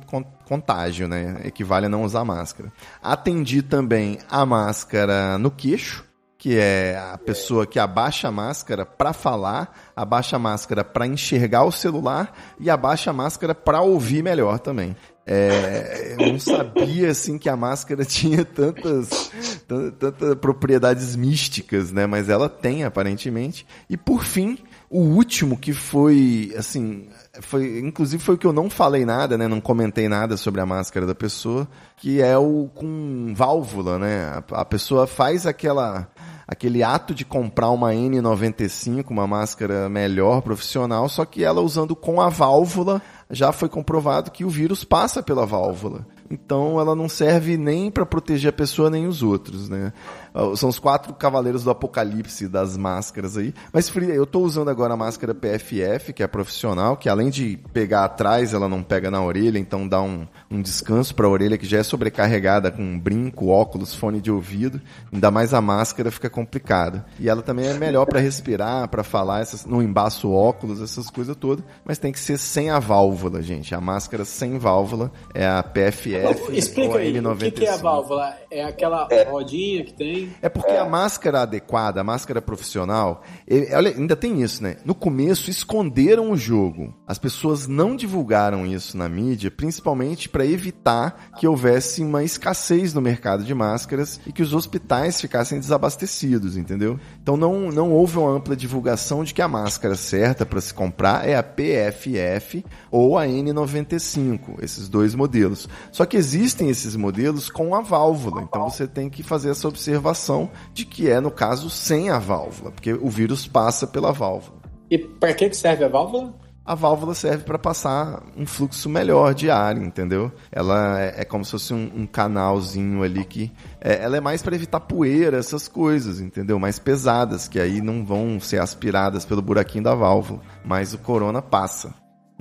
Speaker 3: contágio, né? Equivale a não usar máscara. Atendi também a máscara no queixo, que é a pessoa que abaixa a máscara para falar, abaixa a máscara para enxergar o celular e abaixa a máscara para ouvir melhor também. É, eu não sabia assim que a máscara (laughs) tinha tantas tanta propriedades místicas, né? Mas ela tem aparentemente. E por fim, o último que foi, assim, foi, inclusive foi o que eu não falei nada, né? Não comentei nada sobre a máscara da pessoa, que é o com válvula, né? A, a pessoa faz aquela aquele ato de comprar uma N95, uma máscara melhor, profissional, só que ela usando com a válvula, já foi comprovado que o vírus passa pela válvula. Então ela não serve nem para proteger a pessoa nem os outros, né? Ah, são os quatro cavaleiros do apocalipse das máscaras aí. Mas eu estou usando agora a máscara PFF, que é profissional, que além de pegar atrás, ela não pega na orelha, então dá um, um descanso para a orelha que já é sobrecarregada com brinco, óculos, fone de ouvido. Ainda mais a máscara fica complicada. E ela também é melhor para respirar, para falar, essas, não embaça o óculos, essas coisas todas. Mas tem que ser sem a válvula, gente. A máscara sem válvula é a PFF.
Speaker 4: Explica aí, N95. o que, que é a válvula? É aquela é. rodinha que tem
Speaker 3: é porque é. a máscara adequada, a máscara profissional, ele, olha, ainda tem isso, né? No começo esconderam o jogo. As pessoas não divulgaram isso na mídia, principalmente para evitar que houvesse uma escassez no mercado de máscaras e que os hospitais ficassem desabastecidos, entendeu? Então não, não houve uma ampla divulgação de que a máscara certa para se comprar é a PFF ou a N95, esses dois modelos. Só que existem esses modelos com a válvula, então você tem que fazer essa observação observação de que é, no caso, sem a válvula, porque o vírus passa pela válvula.
Speaker 4: E para que serve a válvula?
Speaker 3: a válvula serve para passar um fluxo melhor de ar, entendeu? Ela é, é como se fosse um, um canalzinho ali que. É, ela é mais para evitar poeira, essas coisas, entendeu? Mais pesadas, que aí não vão ser aspiradas pelo buraquinho da válvula. Mas o corona passa.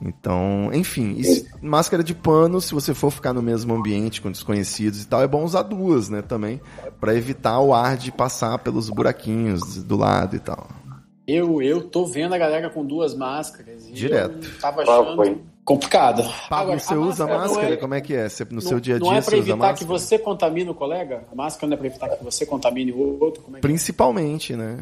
Speaker 3: Então, enfim, máscara de pano, se você for ficar no mesmo ambiente com desconhecidos e tal, é bom usar duas, né, também, para evitar o ar de passar pelos buraquinhos do lado e tal.
Speaker 4: Eu, eu tô vendo a galera com duas máscaras.
Speaker 3: Direto.
Speaker 4: tava achando complicado.
Speaker 3: Pablo, Agora, você usa máscara? É, Como é que é? Você, no não, seu dia a dia
Speaker 4: Não é
Speaker 3: para
Speaker 4: evitar que você contamine o colega? A máscara não é para evitar que você contamine o outro?
Speaker 3: É, é Principalmente, é? né?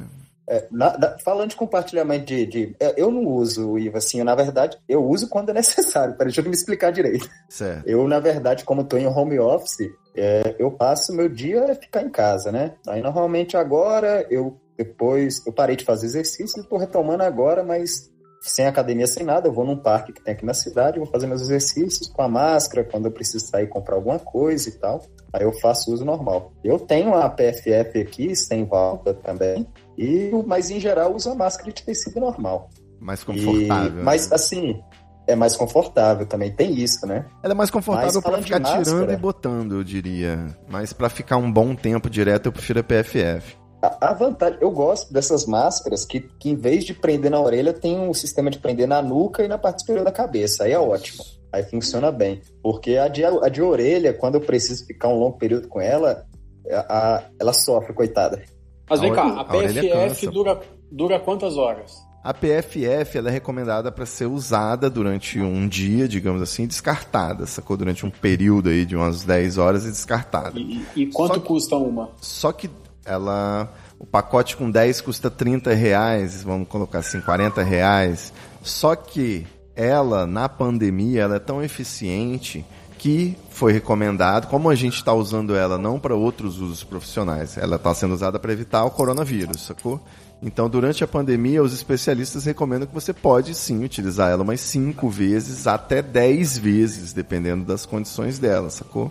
Speaker 6: É, na, na, falando de compartilhamento de, de, é, Eu não uso o IVA, assim, eu, na verdade, eu uso quando é necessário. (laughs) Peraí, deixa eu me explicar direito.
Speaker 3: Certo.
Speaker 6: Eu, na verdade, como estou em home office, é, eu passo meu dia a ficar em casa, né? Aí, normalmente, agora, eu depois. Eu parei de fazer exercício, estou retomando agora, mas sem academia, sem nada. Eu vou num parque que tem aqui na cidade, vou fazer meus exercícios com a máscara, quando eu preciso sair comprar alguma coisa e tal. Aí eu faço uso normal. Eu tenho a PFF aqui, sem válvula também. E, mas em geral usa máscara de tecido normal.
Speaker 3: Mais confortável.
Speaker 6: E, mas né? assim, é mais confortável também, tem isso, né?
Speaker 3: Ela é mais confortável para ficar máscara, tirando e botando, eu diria. Mas para ficar um bom tempo direto, eu prefiro a PFF.
Speaker 6: A, a, vantagem, eu gosto dessas máscaras que, que em vez de prender na orelha, tem um sistema de prender na nuca e na parte superior da cabeça. Aí é ótimo. Aí funciona bem. Porque a de, a de orelha, quando eu preciso ficar um longo período com ela, a, a, ela sofre, coitada.
Speaker 4: Mas vem a cá, a PFF dura, dura quantas horas?
Speaker 3: A PFF ela é recomendada para ser usada durante um dia, digamos assim, descartada, sacou? Durante um período aí de umas 10 horas e descartada.
Speaker 4: E, e quanto só, custa uma?
Speaker 3: Só que ela. O pacote com 10 custa 30 reais, vamos colocar assim, 40 reais. Só que ela, na pandemia, ela é tão eficiente que foi recomendado, como a gente está usando ela não para outros usos profissionais, ela está sendo usada para evitar o coronavírus, sacou? Então, durante a pandemia, os especialistas recomendam que você pode sim utilizar ela umas 5 vezes até 10 vezes, dependendo das condições dela, sacou?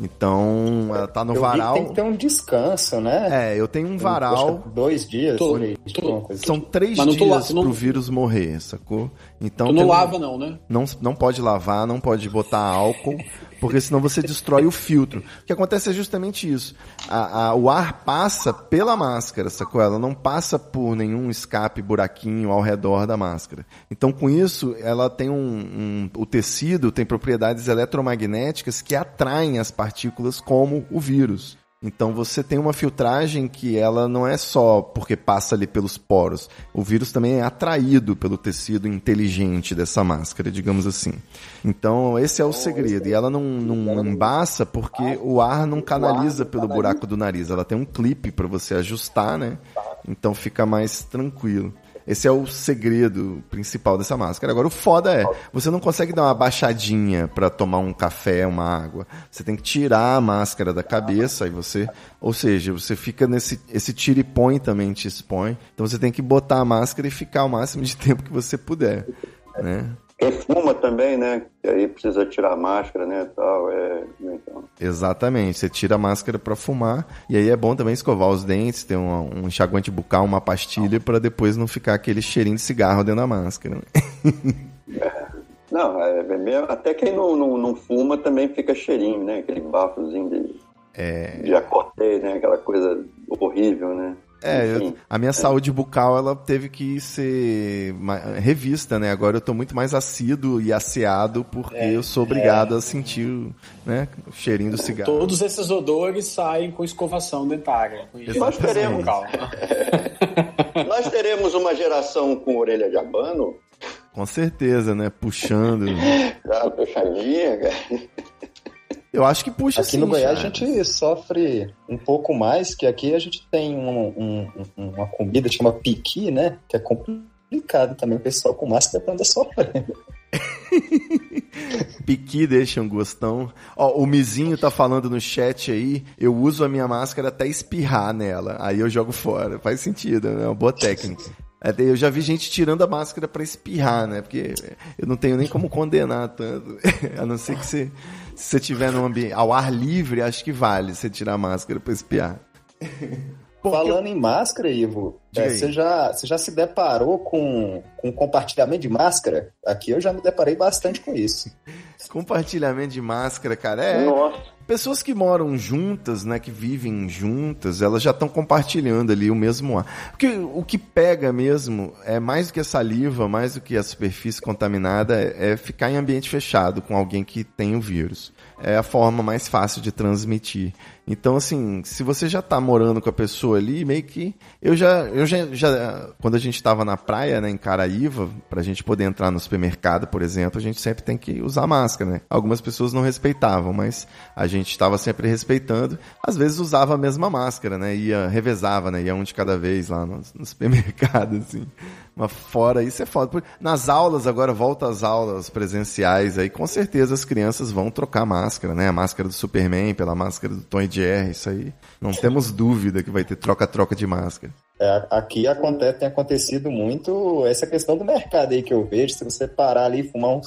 Speaker 3: Então, ela tá no
Speaker 6: eu
Speaker 3: varal.
Speaker 6: tem que ter um descanso, né?
Speaker 3: É, eu tenho um varal.
Speaker 6: Dois dias,
Speaker 3: tô, tô, São assim. três dias lá, não... pro vírus morrer, sacou? Então.
Speaker 4: Tu não lava, não, né?
Speaker 3: Não, não pode lavar, não pode botar álcool porque senão você destrói o filtro. O que acontece é justamente isso. A, a, o ar passa pela máscara, sacou? Ela não passa por nenhum escape, buraquinho ao redor da máscara. Então, com isso, ela tem um, um o tecido tem propriedades eletromagnéticas que atraem as partículas como o vírus. Então você tem uma filtragem que ela não é só porque passa ali pelos poros. O vírus também é atraído pelo tecido inteligente dessa máscara, digamos assim. Então esse é o segredo. E ela não, não embaça porque o ar não canaliza pelo buraco do nariz. Ela tem um clipe para você ajustar, né? Então fica mais tranquilo. Esse é o segredo principal dessa máscara. Agora, o foda é, você não consegue dar uma baixadinha para tomar um café, uma água. Você tem que tirar a máscara da cabeça e você, ou seja, você fica nesse esse tira e põe também te expõe. Então você tem que botar a máscara e ficar o máximo de (laughs) tempo que você puder, né?
Speaker 5: Quem fuma também, né? Que aí precisa tirar a máscara, né? Tal, é... então.
Speaker 3: Exatamente, você tira a máscara para fumar e aí é bom também escovar os dentes, ter um, um enxaguante bucal, uma pastilha para depois não ficar aquele cheirinho de cigarro dentro da máscara.
Speaker 5: é. (laughs) Não, é, é até quem não, não, não, fuma também fica cheirinho, né? Aquele bafozinho de, é... de acotei, né? Aquela coisa horrível, né?
Speaker 3: É, eu, a minha saúde bucal ela teve que ser revista, né? Agora eu tô muito mais assíduo e asseado porque é, eu sou obrigado é. a sentir né, o cheirinho do cigarro.
Speaker 4: Todos esses odores saem com escovação dentária.
Speaker 5: Nós teremos, (laughs) nós teremos uma geração com orelha de abano?
Speaker 3: Com certeza, né? Puxando.
Speaker 5: Já puxadinha, cara.
Speaker 3: Eu acho que puxa
Speaker 6: Aqui
Speaker 3: sim,
Speaker 6: no Goiás a gente sofre um pouco mais, que aqui a gente tem um, um, uma comida que chama piqui, né? Que é complicado também o pessoal com máscara anda sofrendo. (laughs)
Speaker 3: Piqui deixa um gostão. Ó, o Mizinho tá falando no chat aí, eu uso a minha máscara até espirrar nela, aí eu jogo fora. Faz sentido, né? É uma boa técnica. É, eu já vi gente tirando a máscara para espirrar, né? Porque eu não tenho nem como condenar tanto. (laughs) A não ser que você, se você tiver no ambiente ao ar livre, acho que vale você tirar a máscara para espiar.
Speaker 6: Porque... Falando em máscara, Ivo, é, você, já, você já se deparou com, com compartilhamento de máscara? Aqui eu já me deparei bastante com isso.
Speaker 3: Compartilhamento de máscara, cara, é. Nossa. Pessoas que moram juntas, né, que vivem juntas, elas já estão compartilhando ali o mesmo ar. Porque o que pega mesmo é mais do que a saliva, mais do que a superfície contaminada, é, ficar em ambiente fechado com alguém que tem o vírus. É a forma mais fácil de transmitir. Então, assim, se você já tá morando com a pessoa ali, meio que. Eu já. Eu já, já quando a gente estava na praia, né, em Caraíva, pra gente poder entrar no supermercado, por exemplo, a gente sempre tem que usar máscara, né? Algumas pessoas não respeitavam, mas a gente estava sempre respeitando. Às vezes usava a mesma máscara, né? Ia, revezava, né? Ia um de cada vez lá no, no supermercado, (laughs) assim. Mas fora isso é foda. Nas aulas, agora volta às aulas presenciais aí, com certeza as crianças vão trocar máscara, né? A máscara do Superman pela máscara do Tony Jerry, isso aí. Não temos dúvida que vai ter troca-troca de máscara.
Speaker 6: É, aqui acontece, tem acontecido muito essa questão do mercado aí que eu vejo. Se você parar ali e fumar um.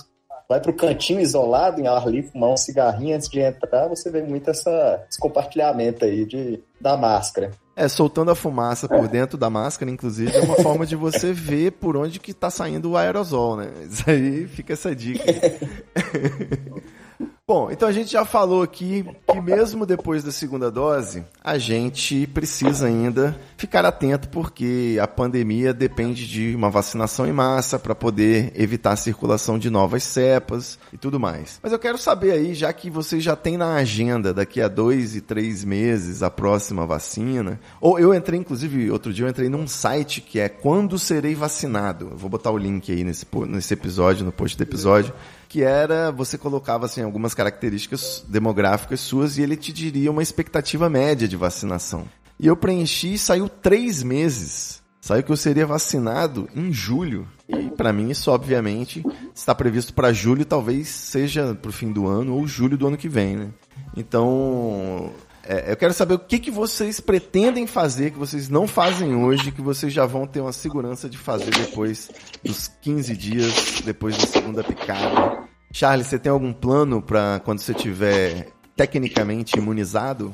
Speaker 6: Vai pro cantinho isolado, em ar livre, fumar um cigarrinho antes de entrar, você vê muito essa, esse compartilhamento aí de, da máscara.
Speaker 3: É, soltando a fumaça por dentro da máscara, inclusive, é uma forma de você (laughs) ver por onde que tá saindo o aerosol, né? Isso aí fica essa dica. (laughs) Bom, então a gente já falou aqui que mesmo depois da segunda dose, a gente precisa ainda ficar atento porque a pandemia depende de uma vacinação em massa para poder evitar a circulação de novas cepas e tudo mais. Mas eu quero saber aí, já que vocês já têm na agenda daqui a dois e três meses a próxima vacina, ou eu entrei, inclusive, outro dia eu entrei num site que é Quando Serei Vacinado. Eu vou botar o link aí nesse, nesse episódio, no post do episódio que era você colocava assim algumas características demográficas suas e ele te diria uma expectativa média de vacinação. E eu preenchi e saiu três meses. Saiu que eu seria vacinado em julho. E para mim isso obviamente está previsto para julho, talvez seja para o fim do ano ou julho do ano que vem, né? Então é, eu quero saber o que, que vocês pretendem fazer, que vocês não fazem hoje, que vocês já vão ter uma segurança de fazer depois dos 15 dias, depois da segunda picada. Charles, você tem algum plano para quando você tiver tecnicamente imunizado?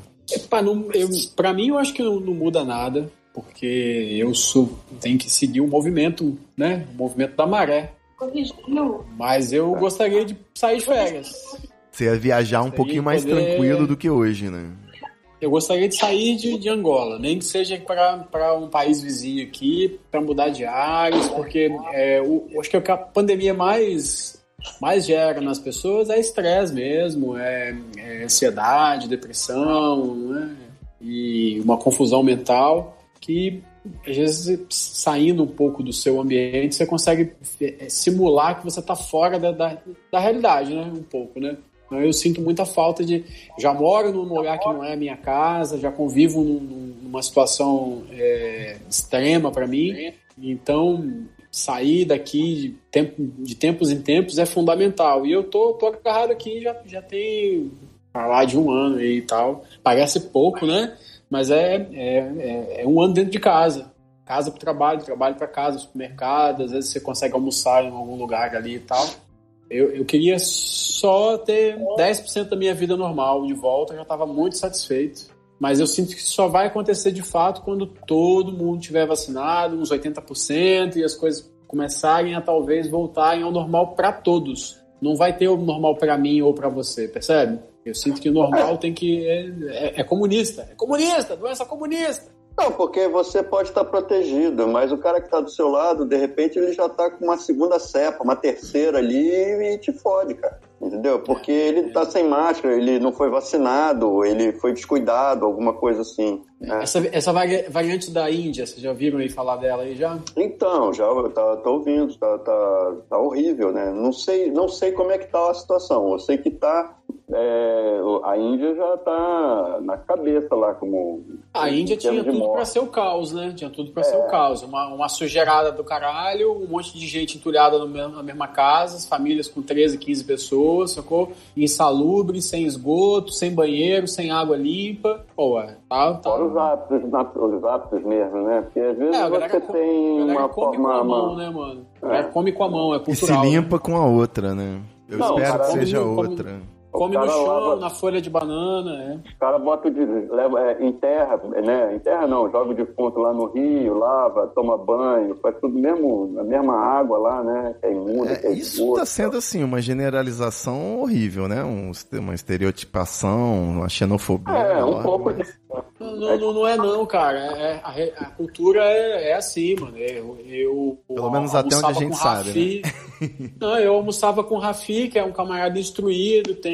Speaker 4: Para mim, eu acho que não, não, muda nada, porque eu sou, tenho que seguir o movimento, né? O movimento da maré. Mas eu gostaria de sair de férias.
Speaker 3: Você ia viajar um pouquinho mais poder... tranquilo do que hoje, né?
Speaker 4: Eu gostaria de sair de, de Angola, nem que seja para um país vizinho aqui, para mudar de áreas, porque é, o, acho que a pandemia mais, mais gera nas pessoas é estresse mesmo, é, é, ansiedade, depressão, né? e uma confusão mental que às vezes saindo um pouco do seu ambiente você consegue é, simular que você está fora da, da, da realidade, né? Um pouco, né? Então eu sinto muita falta de. Já moro num lugar que não é a minha casa, já convivo num, numa situação é, extrema para mim Então, sair daqui de, tempo, de tempos em tempos é fundamental. E eu tô, tô agarrado aqui já, já tem lá de um ano e tal. Parece pouco, né? Mas é, é, é, é um ano dentro de casa. Casa para trabalho, trabalho para casa, supermercado, às vezes você consegue almoçar em algum lugar ali e tal. Eu, eu queria só ter 10% da minha vida normal de volta, eu já estava muito satisfeito. Mas eu sinto que só vai acontecer de fato quando todo mundo tiver vacinado, uns 80%, e as coisas começarem a talvez voltarem ao normal para todos. Não vai ter o normal para mim ou para você, percebe? Eu sinto que o normal tem que. É, é, é, comunista. É comunista, doença comunista.
Speaker 5: Não, porque você pode estar protegido, mas o cara que está do seu lado, de repente, ele já está com uma segunda cepa, uma terceira ali e te fode, cara. Entendeu? Porque ele está sem máscara, ele não foi vacinado, ele foi descuidado, alguma coisa assim.
Speaker 4: Né? Essa, essa variante da Índia, vocês já ouviram aí falar dela aí já?
Speaker 5: Então, já tá, tá ouvindo, tá, tá, tá horrível, né? Não sei, não sei como é que tá a situação. Eu sei que tá é, a Índia já está na cabeça lá como.
Speaker 4: A Índia tinha tudo para ser o caos, né? Tinha tudo para é. ser o caos. Uma, uma sujeirada do caralho, um monte de gente entulhada na mesma casa, as famílias com 13, 15 pessoas, sacou? Insalubre, sem esgoto, sem banheiro, sem água limpa. Pô, é, tá,
Speaker 5: tá. Fora os hábitos, os hábitos mesmo, né? Porque às vezes é, você tem uma
Speaker 4: come
Speaker 5: forma.
Speaker 4: Com a mão, né, mano? É. come com a mão, é cultural.
Speaker 3: E se limpa né? com a outra, né? Eu Não, espero que seja outra. Come
Speaker 4: Come no chão, lava, na folha de banana, é.
Speaker 5: O cara bota de, leva, é, enterra, né? Enterra não, joga de ponto lá no rio, lava, toma banho, faz tudo mesmo, na mesma água lá, né? Que é imunda, é, que é
Speaker 3: Isso está sendo, assim, uma generalização horrível, né? Um, uma estereotipação, uma xenofobia.
Speaker 5: É, um pouco de
Speaker 4: não, não, não, é não, cara. É, a, a cultura é, é, assim, mano. Eu, eu
Speaker 3: Pelo menos até onde a gente sabe. Né? (laughs)
Speaker 4: Não, eu almoçava com o Rafi, que é um camarada instruído, tem,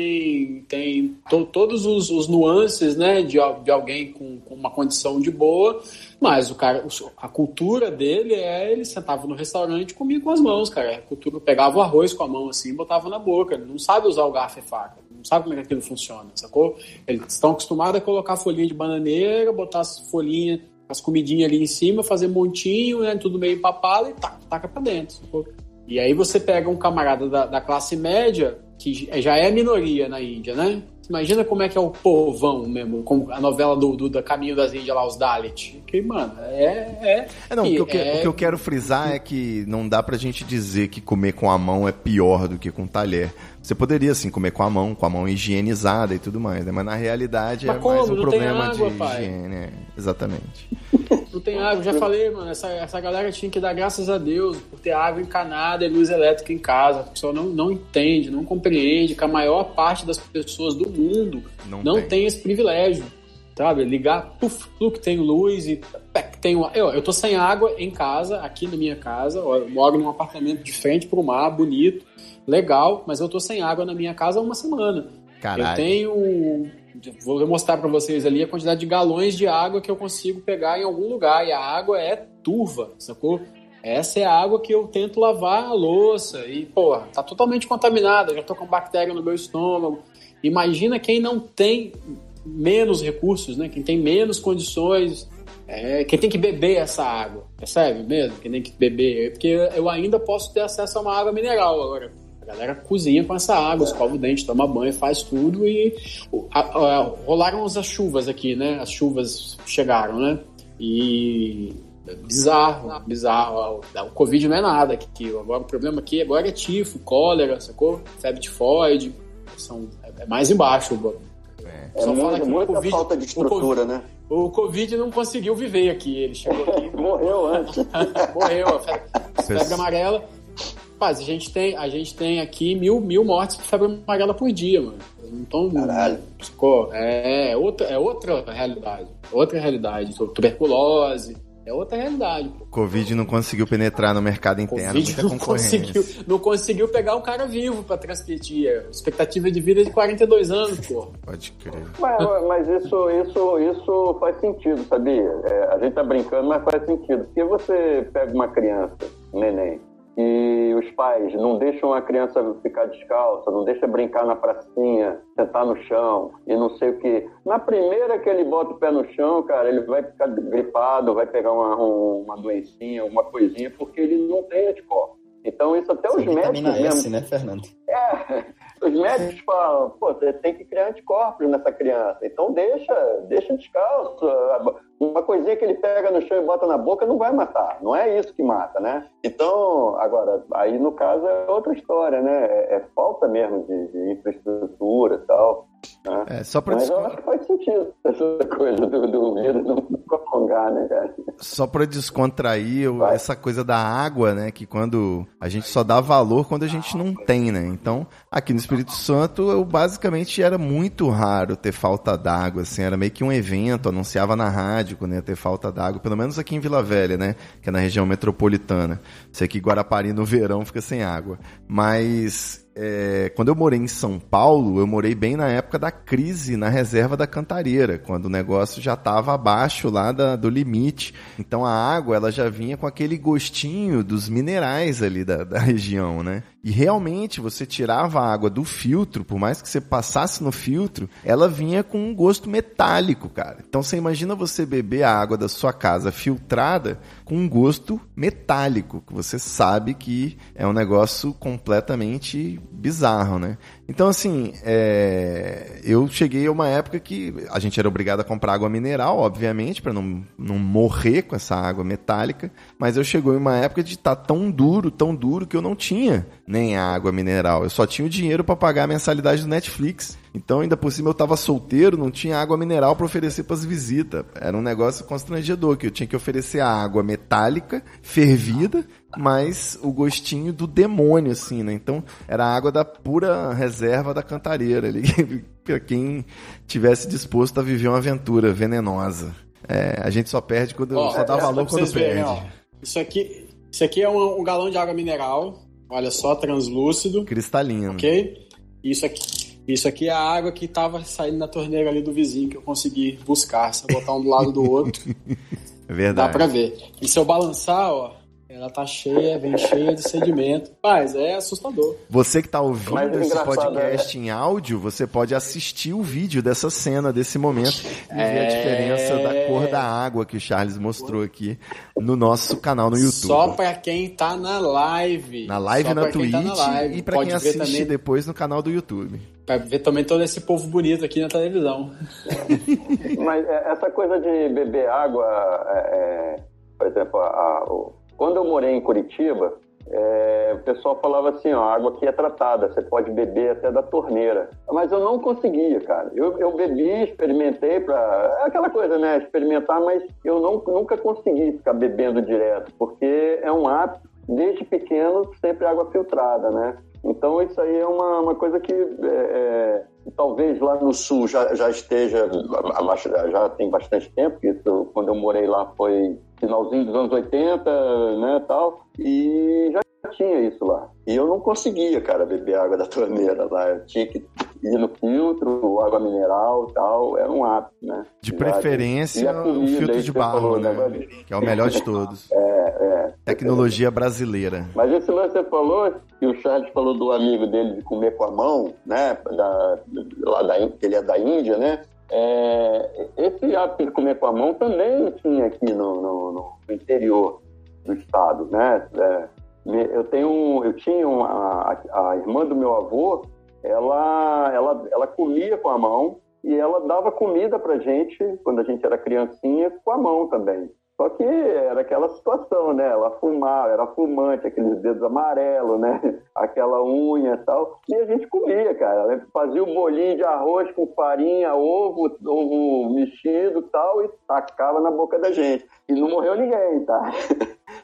Speaker 4: tem to, todos os, os, nuances, né, de, de alguém com, com, uma condição de boa. Mas o cara, a cultura dele é ele sentava no restaurante e comia com as mãos, cara. A cultura pegava o arroz com a mão assim, botava na boca. Ele não sabe usar o garfo e faca não sabe como é que aquilo funciona, sacou? Eles estão acostumados a colocar folhinha de bananeira, botar as folhinhas, as comidinhas ali em cima, fazer montinho, né, tudo meio empapado e taca, taca pra dentro, sacou? E aí você pega um camarada da, da classe média, que já é minoria na Índia, né? Imagina como é que é o povão mesmo, com a novela do, do, do Caminho das Índias lá, os Dalit. Que, mano, é. é,
Speaker 3: é não, o que, eu, é... o que eu quero frisar é que não dá pra gente dizer que comer com a mão é pior do que com talher. Você poderia, assim, comer com a mão, com a mão higienizada e tudo mais, né? Mas na realidade mas é como? mais um não problema água, de pai. higiene. É, exatamente.
Speaker 4: Tem água, já falei, mano. Essa, essa galera tinha que dar graças a Deus por ter água encanada e luz elétrica em casa. A pessoa não, não entende, não compreende que a maior parte das pessoas do mundo não, não tem. tem. esse privilégio. Sabe? Ligar, puf, que tem luz e tem uma. Eu, eu tô sem água em casa, aqui na minha casa. Eu moro num apartamento de frente pro mar, bonito legal, mas eu tô sem água na minha casa há uma semana. Caralho. Eu tenho. Vou mostrar para vocês ali a quantidade de galões de água que eu consigo pegar em algum lugar. E a água é turva, sacou? Essa é a água que eu tento lavar a louça. E, porra, tá totalmente contaminada. Já tô com bactéria no meu estômago. Imagina quem não tem menos recursos, né? Quem tem menos condições. É, quem tem que beber essa água. Percebe mesmo? Quem tem que beber. Porque eu ainda posso ter acesso a uma água mineral agora a galera cozinha com essa água, escova o dente, toma banho, faz tudo e a, a, rolaram as chuvas aqui, né? As chuvas chegaram, né? E bizarro, bizarro. O Covid não é nada aqui. Agora o problema aqui agora é tifo, cólera, sacou? Febre tifoide. São, é mais embaixo.
Speaker 5: É, Só é fala que muita COVID, falta de estrutura,
Speaker 4: o
Speaker 5: COVID, né?
Speaker 4: O Covid não conseguiu viver aqui. Ele chegou aqui. (laughs)
Speaker 5: Morreu antes. (laughs)
Speaker 4: Morreu. A febre, febre amarela Rapaz, a gente tem, a gente tem aqui mil, mil mortes por febre amarela por dia, mano. Então,
Speaker 5: Caralho.
Speaker 4: É, é, outra, é outra realidade. Outra realidade. Tuberculose. É outra realidade.
Speaker 3: Covid não conseguiu penetrar no mercado interno.
Speaker 4: Covid não conseguiu, não conseguiu pegar um cara vivo para transmitir. Expectativa de vida de 42 anos, pô.
Speaker 3: Pode crer.
Speaker 5: Mas, mas, isso, isso, isso faz sentido, sabia? É, a gente tá brincando, mas faz sentido. Porque você pega uma criança, um neném, e os pais não deixam a criança ficar descalça, não deixa brincar na pracinha, sentar no chão e não sei o que. Na primeira que ele bota o pé no chão, cara, ele vai ficar gripado, vai pegar uma, uma doencinha, uma coisinha, porque ele não tem anticorpos. Então, isso até Sim, os médicos.
Speaker 6: S, mesmo... né, Fernando?
Speaker 5: É, os médicos falam, pô, você tem que criar anticorpos nessa criança. Então, deixa, deixa descalço. Uma coisinha que ele pega no chão e bota na boca não vai matar. Não é isso que mata, né? Então, agora, aí no caso é outra história, né? É, é falta mesmo de, de infraestrutura e tal. Né?
Speaker 3: É, só pra
Speaker 5: Mas eu acho que faz sentido essa coisa do, do vírus não prolongar, né, cara?
Speaker 3: Só para descontrair Vai. essa coisa da água, né? Que quando a gente só dá valor quando a gente não tem, né? Então, aqui no Espírito Santo, eu basicamente era muito raro ter falta d'água, assim, era meio que um evento, anunciava na rádio quando ia ter falta d'água, pelo menos aqui em Vila Velha, né? Que é na região metropolitana. Sei que Guarapari no verão fica sem água. Mas é, quando eu morei em São Paulo, eu morei bem na época da crise na reserva da Cantareira, quando o negócio já estava abaixo lá da, do limite. Então a água ela já vinha com aquele gostinho dos minerais ali da, da região, né? E realmente você tirava a água do filtro, por mais que você passasse no filtro, ela vinha com um gosto metálico, cara. Então você imagina você beber a água da sua casa filtrada com um gosto metálico, que você sabe que é um negócio completamente bizarro, né? Então, assim, é... eu cheguei a uma época que a gente era obrigado a comprar água mineral, obviamente, para não, não morrer com essa água metálica, mas eu chegou em uma época de estar tá tão duro, tão duro, que eu não tinha nem água mineral. Eu só tinha o dinheiro para pagar a mensalidade do Netflix. Então, ainda por cima, eu estava solteiro, não tinha água mineral para oferecer para as visitas. Era um negócio constrangedor, que eu tinha que oferecer a água metálica, fervida, mas o gostinho do demônio, assim, né? Então, era a água da pura reserva da cantareira ali, (laughs) para quem tivesse disposto a viver uma aventura venenosa. É, a gente só perde quando oh, só dá valor quando perde. Verem,
Speaker 4: isso aqui, isso aqui é um, um galão de água mineral, olha só, translúcido.
Speaker 3: Cristalino.
Speaker 4: Ok? Isso aqui, isso aqui é a água que estava saindo na torneira ali do vizinho que eu consegui buscar. Se eu botar um do lado do outro, (laughs)
Speaker 3: é verdade.
Speaker 4: dá pra ver. E se eu balançar, ó, ela tá cheia, vem cheia de sedimento. Mas é assustador.
Speaker 3: Você que tá ouvindo é esse podcast é... em áudio, você pode assistir o vídeo dessa cena, desse momento, e é... ver a diferença da cor da água que o Charles mostrou aqui no nosso canal no YouTube.
Speaker 4: Só pra quem tá na live.
Speaker 3: Na live Só na Twitch tá na live. e pra pode quem assiste também... depois no canal do YouTube.
Speaker 4: Pra ver também todo esse povo bonito aqui na televisão. (laughs)
Speaker 5: Mas é, essa coisa de beber água, é, é por exemplo, a, a, quando eu morei em Curitiba, é, o pessoal falava assim, ó, a água aqui é tratada, você pode beber até da torneira. Mas eu não conseguia, cara. Eu, eu bebi, experimentei para é aquela coisa, né, experimentar, mas eu não, nunca consegui ficar bebendo direto, porque é um hábito, desde pequeno, sempre água filtrada, né? Então isso aí é uma, uma coisa que é, é, talvez lá no sul já, já esteja, já tem bastante tempo, isso, quando eu morei lá foi finalzinho dos anos 80, né, tal, e já tinha isso lá. E eu não conseguia, cara, beber água da torneira lá. Eu tinha que ir no filtro, água mineral e tal. Era um hábito, né?
Speaker 3: De preferência, o filtro de barro, falou, né? né? Que é o melhor de todos.
Speaker 5: é, é.
Speaker 3: Tecnologia brasileira.
Speaker 5: Mas esse lance você falou, que o Charles falou do amigo dele de comer com a mão, né? Da, lá da, ele é da Índia, né? É, esse hábito de comer com a mão também tinha aqui no, no, no interior do estado, né? É, eu tenho, eu tinha uma, a, a, irmã do meu avô, ela, ela, ela comia com a mão e ela dava comida pra gente quando a gente era criancinha com a mão também. Só que era aquela situação, né? Ela fumava, era fumante, aqueles dedos amarelos, né? (laughs) Aquela unha e tal. E a gente comia, cara. Fazia o bolinho de arroz com farinha, ovo, ovo mexido e tal, e tacava na boca da gente. E não morreu ninguém, tá?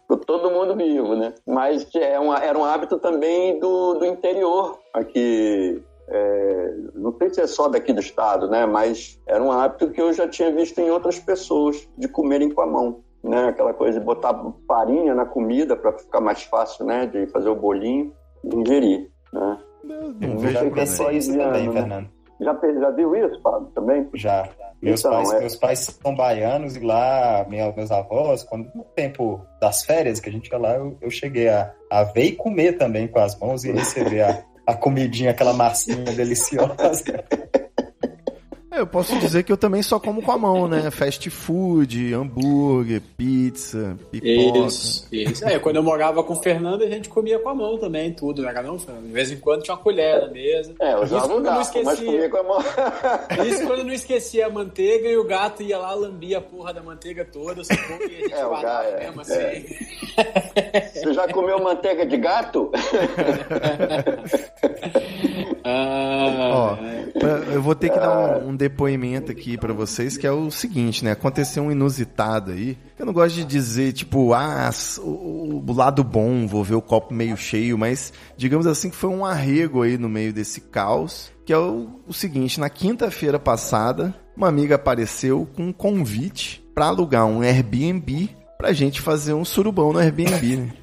Speaker 5: (laughs) Todo mundo vivo, né? Mas é uma, era um hábito também do, do interior aqui é, não sei se é só daqui do estado, né? Mas era um hábito que eu já tinha visto em outras pessoas de comerem com a mão, né? Aquela coisa de botar farinha na comida para ficar mais fácil, né? De fazer o bolinho e ingerir, né?
Speaker 6: Já pensei isso também, né? Fernando.
Speaker 5: Já, já viu isso, Fábio, também?
Speaker 6: Já. Meus, então, pais, é... meus pais são baianos e lá, minha, meus avós, quando no tempo das férias que a gente ia lá, eu, eu cheguei a, a ver e comer também com as mãos e receber a, a comidinha, aquela massinha deliciosa. (laughs)
Speaker 3: É, eu posso dizer que eu também só como com a mão, né? Fast food, hambúrguer, pizza, pipoca.
Speaker 4: Isso, isso. É, quando eu morava com o Fernando, a gente comia com a mão também, tudo, não era não, Fernando? De vez em quando tinha uma colher na mesa.
Speaker 5: É, eu usava o gato, esquecia... mas comia com a mão.
Speaker 4: Isso quando não esquecia a manteiga e o gato ia lá, lambia a porra da manteiga toda, sacou? E a gente é, guardava gato, mesmo assim.
Speaker 5: É. Você já comeu manteiga de gato? (laughs)
Speaker 3: ah, Ó, eu vou ter que dar um, um depoimento aqui para vocês que é o seguinte, né? Aconteceu um inusitado aí. Eu não gosto de dizer, tipo, ah, o, o lado bom, vou ver o copo meio cheio, mas digamos assim que foi um arrego aí no meio desse caos. Que é o, o seguinte, na quinta-feira passada, uma amiga apareceu com um convite para alugar um Airbnb pra gente fazer um surubão no Airbnb, né?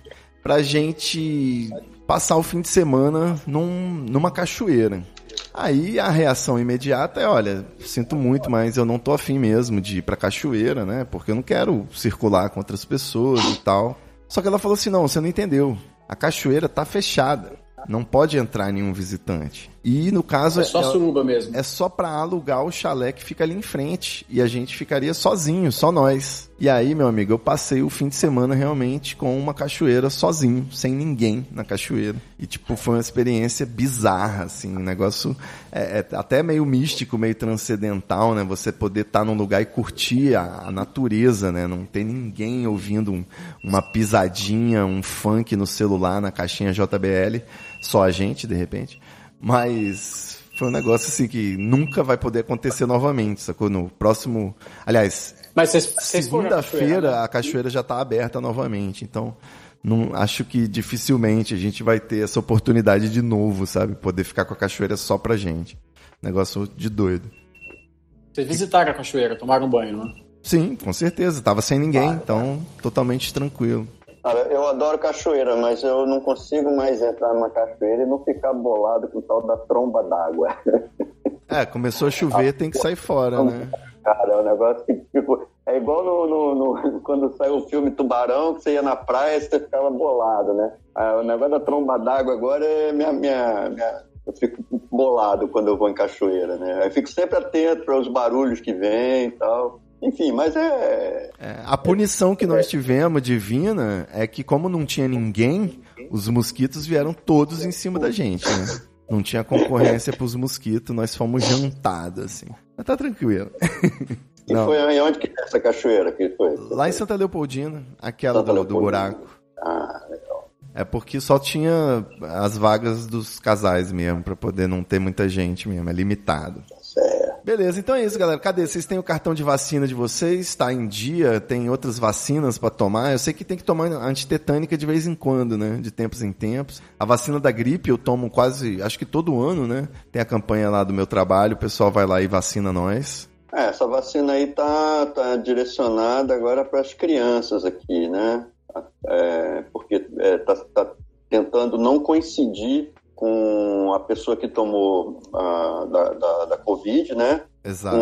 Speaker 3: Pra gente passar o fim de semana num, numa cachoeira. Aí a reação imediata é, olha, sinto muito, mas eu não tô afim mesmo de ir pra cachoeira, né? Porque eu não quero circular com outras pessoas e tal. Só que ela falou assim, não, você não entendeu. A cachoeira tá fechada. Não pode entrar nenhum visitante. E no caso.
Speaker 4: É só é, suruba mesmo.
Speaker 3: É só para alugar o chalé que fica ali em frente. E a gente ficaria sozinho, só nós. E aí, meu amigo, eu passei o fim de semana realmente com uma cachoeira sozinho, sem ninguém na cachoeira. E, tipo, foi uma experiência bizarra, assim. Um negócio é, é até meio místico, meio transcendental, né? Você poder estar tá num lugar e curtir a, a, natureza, né? Não ter ninguém ouvindo um, uma pisadinha, um funk no celular, na caixinha JBL. Só a gente, de repente. Mas foi um negócio assim que nunca vai poder acontecer novamente, sacou? No próximo. Aliás, segunda-feira né? a cachoeira já está aberta novamente, então não acho que dificilmente a gente vai ter essa oportunidade de novo, sabe? Poder ficar com a cachoeira só pra gente. Negócio de doido.
Speaker 4: Vocês visitaram a cachoeira, tomaram um banho, né?
Speaker 3: Sim, com certeza. Tava sem ninguém, então totalmente tranquilo.
Speaker 5: Cara, eu adoro cachoeira, mas eu não consigo mais entrar numa cachoeira e não ficar bolado com o tal da tromba d'água.
Speaker 3: É, começou a chover, tem que sair fora, né?
Speaker 5: Cara, é um negócio que, tipo, é igual no, no, no, (laughs) quando saiu o filme Tubarão, que você ia na praia e você ficava bolado, né? Ah, o negócio da tromba d'água agora é minha, minha, minha, Eu fico bolado quando eu vou em cachoeira, né? Eu fico sempre atento para os barulhos que vêm e tal. Enfim, mas é...
Speaker 3: é a punição que nós tivemos divina é que, como não tinha ninguém, os mosquitos vieram todos em cima da gente, né? Não tinha concorrência pros mosquitos, nós fomos jantados, assim. Mas tá tranquilo.
Speaker 5: E não. foi onde que é essa cachoeira que foi?
Speaker 3: Lá em Santa Leopoldina, aquela Santa do, do buraco.
Speaker 5: Ah, legal.
Speaker 3: É porque só tinha as vagas dos casais mesmo, para poder não ter muita gente mesmo, é limitado. Beleza, então é isso, galera. Cadê? Vocês têm o cartão de vacina de vocês? Está em dia? Tem outras vacinas para tomar? Eu sei que tem que tomar antitetânica de vez em quando, né? De tempos em tempos. A vacina da gripe eu tomo quase, acho que todo ano, né? Tem a campanha lá do meu trabalho, o pessoal vai lá e vacina nós.
Speaker 5: É, essa vacina aí tá, tá direcionada agora para as crianças aqui, né? É, porque é, tá, tá tentando não coincidir com a pessoa que tomou a, da, da, da Covid, né?
Speaker 3: Exato.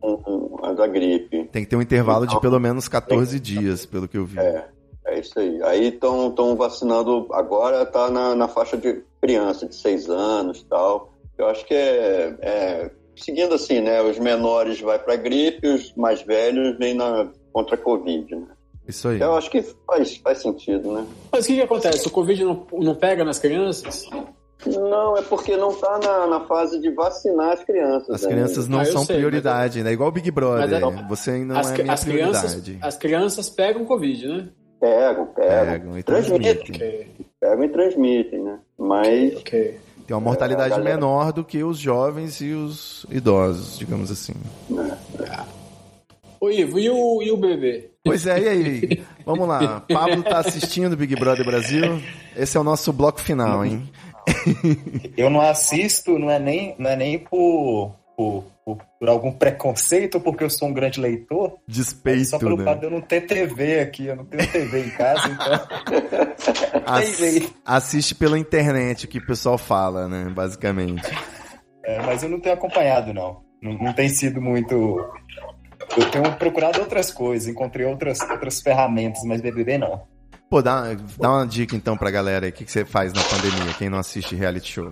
Speaker 5: Com, com, a da gripe.
Speaker 3: Tem que ter um intervalo então, de pelo menos 14 tem, dias, pelo que eu vi.
Speaker 5: É, é isso aí. Aí estão vacinando, agora tá na, na faixa de criança, de 6 anos e tal. Eu acho que é, é seguindo assim, né? Os menores vai para gripe, os mais velhos vêm na, contra a Covid, né?
Speaker 3: Isso aí.
Speaker 5: Eu acho que faz, faz sentido, né?
Speaker 4: Mas o que, que acontece? O Covid não, não pega nas crianças?
Speaker 5: Não, é porque não está na, na, fase de vacinar as crianças.
Speaker 3: As crianças não ah, são sei, prioridade, né? Igual o Big Brother. É, Você ainda não as, é minha as prioridade.
Speaker 4: Crianças, as crianças pegam Covid, né?
Speaker 5: Pegam, pegam. Pegam e transmitem. Okay. Pegam e transmitem, né? Mas.
Speaker 3: Okay. Tem uma mortalidade é, galera... menor do que os jovens e os idosos, digamos assim.
Speaker 4: É. Ô Ivo, e o, e o bebê?
Speaker 3: Pois é, e aí? (laughs) Vamos lá. Pablo tá assistindo Big Brother Brasil. Esse é o nosso bloco final, hein?
Speaker 6: Eu não assisto, não é nem, não é nem por, por, por, por algum preconceito, porque eu sou um grande leitor.
Speaker 3: Despeito,
Speaker 6: Só pelo
Speaker 3: né?
Speaker 6: fato de eu não ter TV aqui, eu não tenho TV em casa, então... (laughs)
Speaker 3: Ass assiste pela internet o que o pessoal fala, né, basicamente.
Speaker 6: É, mas eu não tenho acompanhado, não. Não, não tem sido muito. Eu tenho procurado outras coisas, encontrei outras, outras ferramentas, mas BBB não.
Speaker 3: Pô, dá, dá uma dica então pra galera aí. O que, que você faz na pandemia, quem não assiste reality show?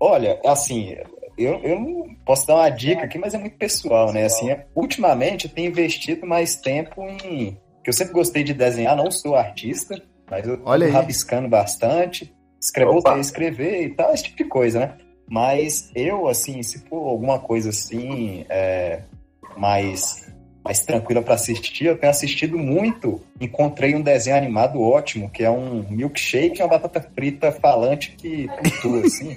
Speaker 6: Olha, assim, eu, eu não posso dar uma dica aqui, mas é muito pessoal, né? Assim, ultimamente eu tenho investido mais tempo em. que eu sempre gostei de desenhar, não sou artista, mas eu
Speaker 3: Olha
Speaker 6: tô
Speaker 3: aí.
Speaker 6: rabiscando bastante, escrevo, escrever e tal, esse tipo de coisa, né? Mas eu, assim, se for alguma coisa assim, é, mais, mais tranquila para assistir, eu tenho assistido muito. Encontrei um desenho animado ótimo, que é um milkshake e uma batata frita falante que assim.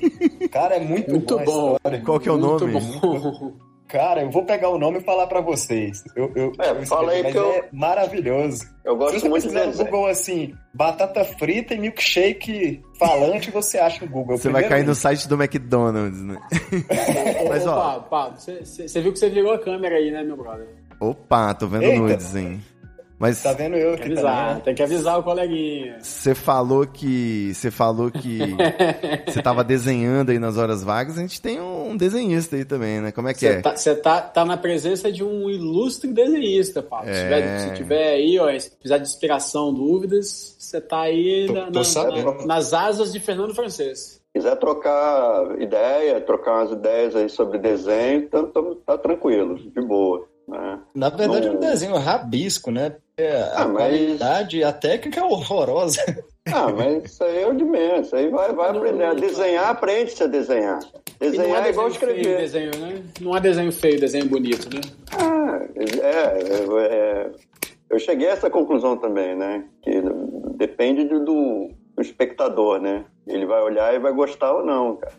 Speaker 6: Cara, é muito,
Speaker 4: Muito
Speaker 6: bom.
Speaker 4: bom.
Speaker 6: história.
Speaker 3: Qual que é o
Speaker 4: Muito
Speaker 3: nome?
Speaker 4: bom.
Speaker 6: Cara, eu vou pegar o nome e falar pra vocês. Eu, eu,
Speaker 5: É,
Speaker 6: eu
Speaker 5: fala aí que eu-
Speaker 6: é maravilhoso.
Speaker 5: Eu
Speaker 6: Se
Speaker 5: gosto
Speaker 6: você
Speaker 5: muito de
Speaker 6: precisar no
Speaker 5: desenho.
Speaker 6: Google assim, batata frita e milkshake falante, você acha no Google.
Speaker 3: Você vai
Speaker 6: Primeiro
Speaker 3: cair no site do McDonald's, né? Mas, ó-
Speaker 4: Pablo, Pablo, você viu que você virou a câmera aí, né, meu brother?
Speaker 3: Opa, tô vendo
Speaker 6: Eita.
Speaker 3: nudes, hein? Mas
Speaker 6: Tá vendo eu
Speaker 4: Tem que avisar,
Speaker 6: também, né?
Speaker 4: tem que avisar o coleguinha.
Speaker 3: você falou que. Você falou que (laughs) você tava desenhando aí nas horas vagas, a gente tem um desenhista aí também, né? Como é que
Speaker 4: Você
Speaker 3: é?
Speaker 4: tá, você tá, tá na presença de um ilustre desenhista, Pablo. Se,
Speaker 3: É.
Speaker 4: tiver, se tiver aí, ó, se precisar de inspiração, dúvidas, você tá aí
Speaker 6: Tô-
Speaker 4: na-
Speaker 6: tô
Speaker 4: na- na- nas asas de Fernando Francês.
Speaker 5: quiser trocar ideia, trocar umas ideias aí sobre desenho, tá, tá, tá tranquilo, de boa. Né?
Speaker 6: Na verdade, é um
Speaker 5: Não-
Speaker 6: desenho rabisco, né? É, a
Speaker 5: Ah, mas-
Speaker 6: qualidade, a técnica é horrorosa. (laughs)
Speaker 5: Ah, mas isso aí é o de menos. Isso aí vai, vai aprender. A desenhar, aprende-se a desenhar.
Speaker 4: E não
Speaker 5: Desenhar é igual
Speaker 4: desenho feio,
Speaker 5: escrever.
Speaker 4: desenho, né? Não há desenho feio, desenho bonito, né?
Speaker 5: Ah, é, é, é, eu cheguei a essa conclusão também, né? Que depende do, do, do espectador, né? Ele vai olhar e vai gostar ou não, cara.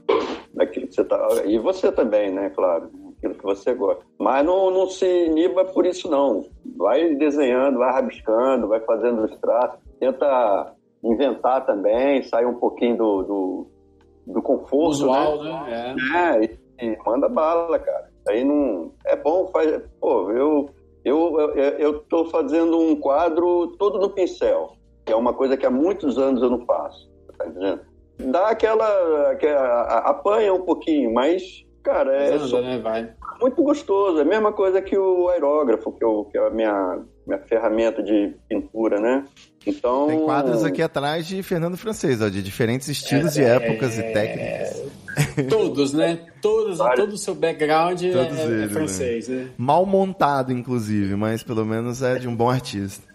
Speaker 5: Daquilo que você tá. E você também, né? Claro. Aquilo que você gosta. Mas não, não se iniba por isso, não. Vai desenhando, vai rabiscando, vai fazendo os traços. Tenta inventar também, sai um pouquinho do, do, do conforto.
Speaker 4: Usual,
Speaker 5: né?
Speaker 4: né?
Speaker 5: É, e, e manda bala, cara. Aí não. É bom, faz. Pô, eu, eu, eu, eu tô fazendo um quadro todo no pincel, que é uma coisa que há muitos anos eu não faço. Tá? Dá aquela. aquela apanha um pouquinho, mas, cara,
Speaker 4: É,
Speaker 5: é
Speaker 4: Anda,
Speaker 5: só
Speaker 4: né? Vai.
Speaker 5: muito gostoso. É a mesma coisa que o aerógrafo, que, eu, que é a minha, minha ferramenta de pintura, né? Então.
Speaker 3: Tem quadros aqui atrás de Fernando Francês, ó, de diferentes estilos e épocas e técnicas.
Speaker 4: Todos, né? Todos,
Speaker 5: Vários.
Speaker 4: todo o seu background é,
Speaker 3: Todos
Speaker 4: é
Speaker 3: eles,
Speaker 4: francês, né?
Speaker 3: Mal montado, inclusive, mas pelo menos é de um bom artista.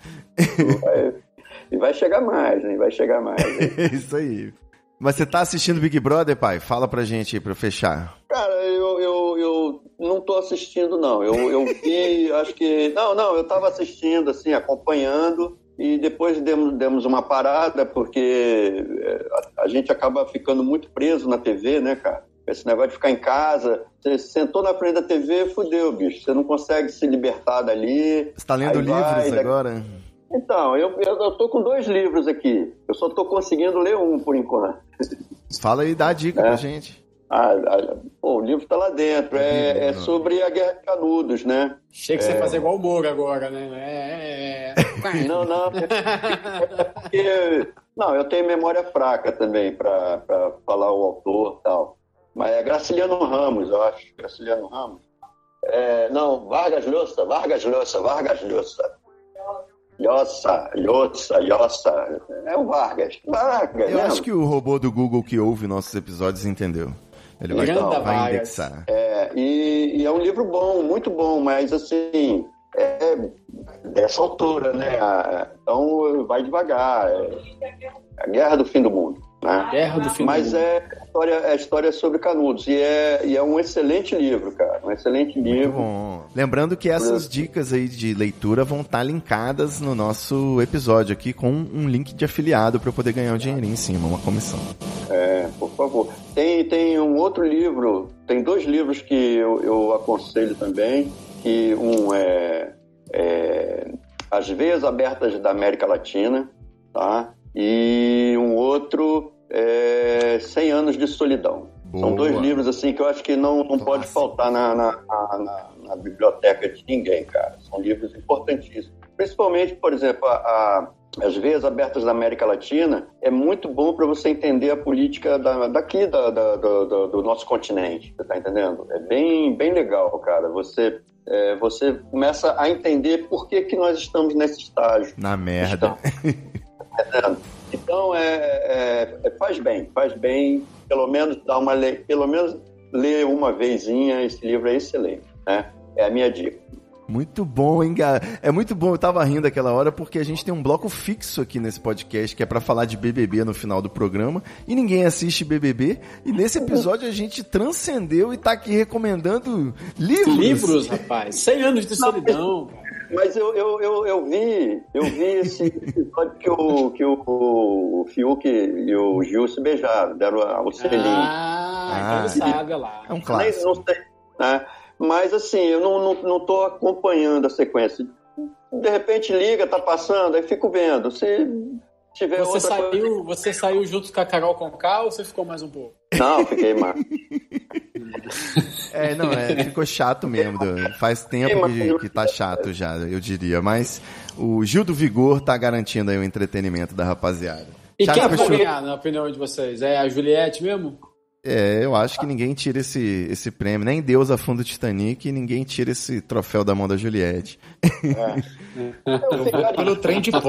Speaker 5: E vai chegar mais, né? Vai chegar mais.
Speaker 3: É (laughs) isso aí. Mas você tá assistindo Big Brother, pai? Fala pra gente aí pra eu fechar.
Speaker 5: Cara, eu, eu, eu não tô assistindo, não. Eu, eu vi, (laughs) acho que. Não, não, eu tava assistindo, assim, acompanhando, e depois demos, demos uma parada, porque é, a, a gente acaba ficando muito preso na TV, né, cara? Esse negócio de ficar em casa, você sentou na frente da TV, fudeu, bicho. Você não consegue se libertar dali.
Speaker 3: Você tá lendo
Speaker 5: vai,
Speaker 3: livros
Speaker 5: daqui-
Speaker 3: agora?
Speaker 5: Então, eu, eu, eu tô com dois livros aqui. Eu só tô conseguindo ler um por enquanto.
Speaker 3: Fala aí, dá a dica
Speaker 5: É.
Speaker 3: pra gente.
Speaker 5: Ah, ah, pô, o livro tá lá dentro. É, é
Speaker 3: Não.
Speaker 5: sobre a Guerra de Canudos, né?
Speaker 4: Achei que você ia fazer igual o Moro agora, né? É, é, é.
Speaker 5: Não, não. É porque, não, eu tenho memória fraca também para falar o autor e tal. Mas é Graciliano Ramos, eu acho. Graciliano Ramos. É, não, Vargas Llosa, Vargas Llosa, Vargas Llosa. Llosa, Llosa, Llosa. É o Vargas. Vargas,
Speaker 3: Eu
Speaker 5: né?
Speaker 3: acho que o robô do Google que ouve nossos episódios entendeu. Ele vai,
Speaker 4: Grande
Speaker 3: vai
Speaker 4: Vargas.
Speaker 3: indexar.
Speaker 5: É, e, e é um livro bom, muito bom, mas assim, é dessa altura, né? Então vai devagar. É a guerra do fim do mundo. Né?
Speaker 4: Guerra do fim do
Speaker 5: Mas
Speaker 4: mundo.
Speaker 5: é história, é história sobre Canudos. E é, e é um excelente livro, cara. Um excelente
Speaker 3: Muito
Speaker 5: livro.
Speaker 3: bom. Lembrando que essas dicas aí de leitura vão estar linkadas no nosso episódio aqui com um link de afiliado para eu poder ganhar um dinheirinho em cima, uma comissão.
Speaker 5: É, por favor. Tem, tem um outro livro, tem dois livros que eu, eu aconselho também, que um é, é As Veias Abertas da América Latina, tá? E um outro é 100 Anos de Solidão. São
Speaker 3: Boa.
Speaker 5: dois livros assim que eu acho que não, não pode faltar na, na, na- na- na biblioteca de ninguém, cara. São livros importantíssimos. Principalmente, por exemplo, a, a- as veias abertas da América Latina, é muito bom para você entender a política da, daqui, da, da, do, do, nosso continente, você tá entendendo? É bem, bem legal, cara. Você, é, você começa a entender por que, que nós estamos nesse estágio.
Speaker 3: Na merda.
Speaker 5: Então, então é, é, é, faz bem, faz bem, pelo menos dar uma pelo menos ler uma vezinha, esse livro é excelente, né? É a minha dica.
Speaker 3: Muito bom, hein, cara? É muito bom. Eu tava rindo aquela hora porque a gente tem um bloco fixo aqui nesse podcast que é para falar de BBB no final do programa e ninguém assiste BBB. E nesse episódio a gente transcendeu e tá aqui recomendando livros.
Speaker 4: Livros, rapaz. 100 anos de solidão.
Speaker 5: Mas eu, eu, eu, eu, vi, eu vi esse episódio que o, que o, o Fiuk e o Gil se beijaram, deram o selinho.
Speaker 4: Ah, ah saga lá.
Speaker 3: É um clássico. Não sei,
Speaker 5: né? Mas assim, eu não, não, não tô acompanhando a sequência. De repente liga, tá passando, aí fico vendo. Se tiver
Speaker 4: você saiu, coisa... Você saiu junto com a Carol Conká ou você ficou mais um pouco?
Speaker 5: Não, fiquei mais. (laughs)
Speaker 3: é, não, é, ficou chato mesmo. Faz tempo que, que tá chato já, eu diria. Mas o Gil do Vigor tá garantindo aí o entretenimento da rapaziada.
Speaker 4: E Charles quem vai ganhar, na opinião de vocês? É a Juliette mesmo?
Speaker 3: É, eu acho que ninguém tira esse, esse prêmio, nem Deus afunda o Titanic, e ninguém tira esse troféu da mão da Juliette.
Speaker 6: É. eu vou pelo trem de (laughs)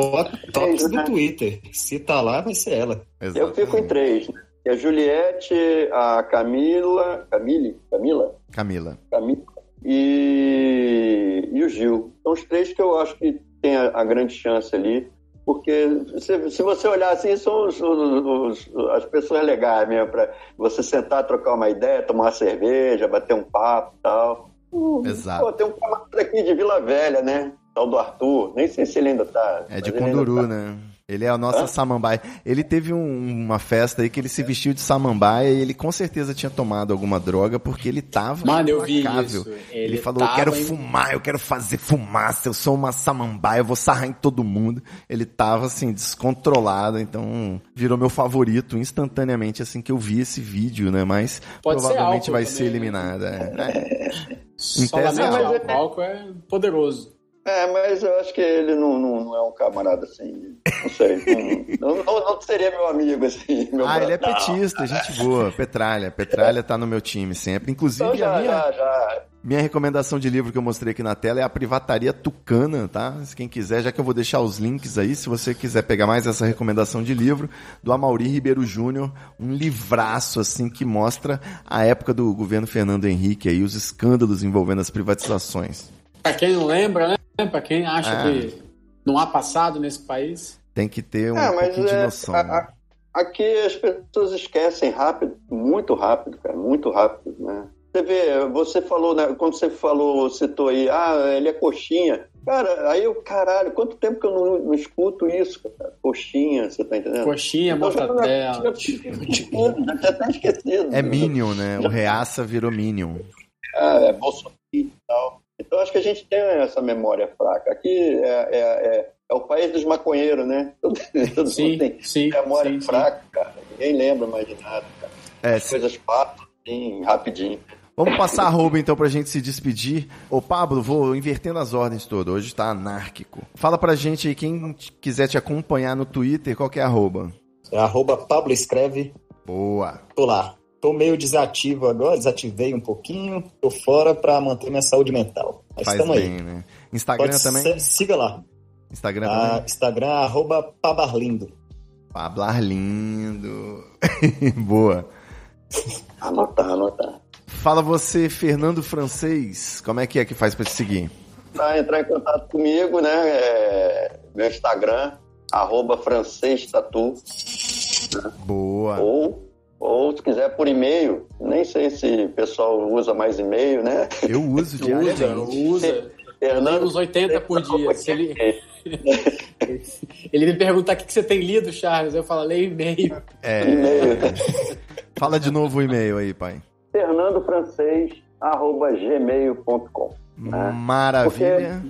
Speaker 6: tops do Twitter. Se tá lá, vai ser ela.
Speaker 5: Exatamente. Eu fico em três. Né? A Juliette, a Camila. Camille? Camila?
Speaker 3: Camila.
Speaker 5: Camila. E, e o Gil. São os três que eu acho que tem a, a grande chance ali. Porque se, se você olhar assim, são os, os, os, as pessoas legais mesmo, para você sentar, trocar uma ideia, tomar uma cerveja, bater um papo e tal.
Speaker 3: Exato. Pô,
Speaker 5: tem um camarada aqui de Vila Velha, né? Tal do Arthur. Nem sei se ele ainda tá.
Speaker 3: É de Conduru, tá... né? Ele é a nossa Hã? samambaia. Ele teve um, uma festa aí que ele se vestiu de samambaia e ele com certeza tinha tomado alguma droga porque ele tava
Speaker 4: Mano, eu vi isso.
Speaker 3: Ele, ele falou, eu quero em... fumar, eu quero fazer fumaça, eu sou uma samambaia, eu vou sarrar em todo mundo. Ele tava assim, descontrolado, então virou meu favorito instantaneamente assim que eu vi esse vídeo, né? Mas Pode provavelmente ser vai também, ser né? eliminada. É.
Speaker 4: É. Só mas é... álcool é poderoso.
Speaker 5: É, mas eu acho que ele não, não, não é um camarada assim. Não sei. não, não, não, seria meu amigo, assim. Meu
Speaker 3: ah, ele é petista, gente boa. Petralha. Petralha tá no meu time sempre. Inclusive, então, já, a minha, já, já. minha recomendação de livro que eu mostrei aqui na tela é A Privataria Tucana, tá? Se quem quiser, já que eu vou deixar os links aí, se você quiser pegar mais essa recomendação de livro, do Amauri Ribeiro Júnior, um livraço, assim, que mostra a época do governo Fernando Henrique aí, os escândalos envolvendo as privatizações.
Speaker 4: Pra quem não lembra, né? Para quem acha é. que não há passado nesse país.
Speaker 3: Tem que ter um é, pouquinho de é, noção. A, a,
Speaker 5: aqui as pessoas esquecem rápido, muito rápido, cara, muito rápido, né? Você vê, você falou, né, quando você falou, citou aí, ah, ele é coxinha. Cara, aí eu, caralho, quanto tempo que eu não, não escuto isso, cara? Coxinha, você tá entendendo?
Speaker 4: Coxinha, então, mortadela.
Speaker 5: Já, já tá esquecido.
Speaker 3: É Minion, né? O Reaça virou Minion.
Speaker 5: Ah, é Bolsonaro e tal. Então, acho que a gente tem essa memória fraca. Aqui é, é, é, é o país dos maconheiros, né? Todo,
Speaker 4: sim,
Speaker 5: mundo tem
Speaker 4: sim,
Speaker 5: memória
Speaker 4: sim,
Speaker 5: fraca, sim. cara. Ninguém lembra mais de nada, cara. É, As coisas passam assim, rapidinho.
Speaker 3: Vamos passar a roupa então pra gente se despedir. Ô Pablo, vou invertendo as ordens todas. Hoje tá anárquico. Fala pra gente aí, quem quiser te acompanhar no Twitter, qual que é a arroba?
Speaker 6: É arroba Pablo Escreve.
Speaker 3: Boa.
Speaker 6: Tô lá. Tô meio desativo agora, desativei um pouquinho, tô fora para manter minha saúde mental. Mas
Speaker 3: Faz bem, aí. né? Instagram Pode também?
Speaker 6: Ser, siga lá.
Speaker 3: Instagram ah, também?
Speaker 6: Instagram, arroba Pabarlindo.
Speaker 3: Pablarlindo. (laughs) Boa.
Speaker 5: Anotar, anotar.
Speaker 3: Fala você, Fernando Francês, como é que é que faz para te seguir?
Speaker 5: Pra entrar em contato comigo, né? É, meu Instagram, arroba francês tatu.
Speaker 3: Boa.
Speaker 5: Ou ou se quiser por e-mail, nem sei se o pessoal usa mais e-mail, né?
Speaker 3: Eu uso (laughs) diariamente.
Speaker 4: Usa, usa. Fernando, uns 80 por dia. Se ele... (laughs) ele me perguntar o que você tem lido, Charles, eu falo, leio e-mail.
Speaker 3: É... (laughs) e-mail. Fala de novo o e-mail aí, pai.
Speaker 5: fernandofrancês.gmail.com
Speaker 3: né? Maravilha.
Speaker 4: Porque, é,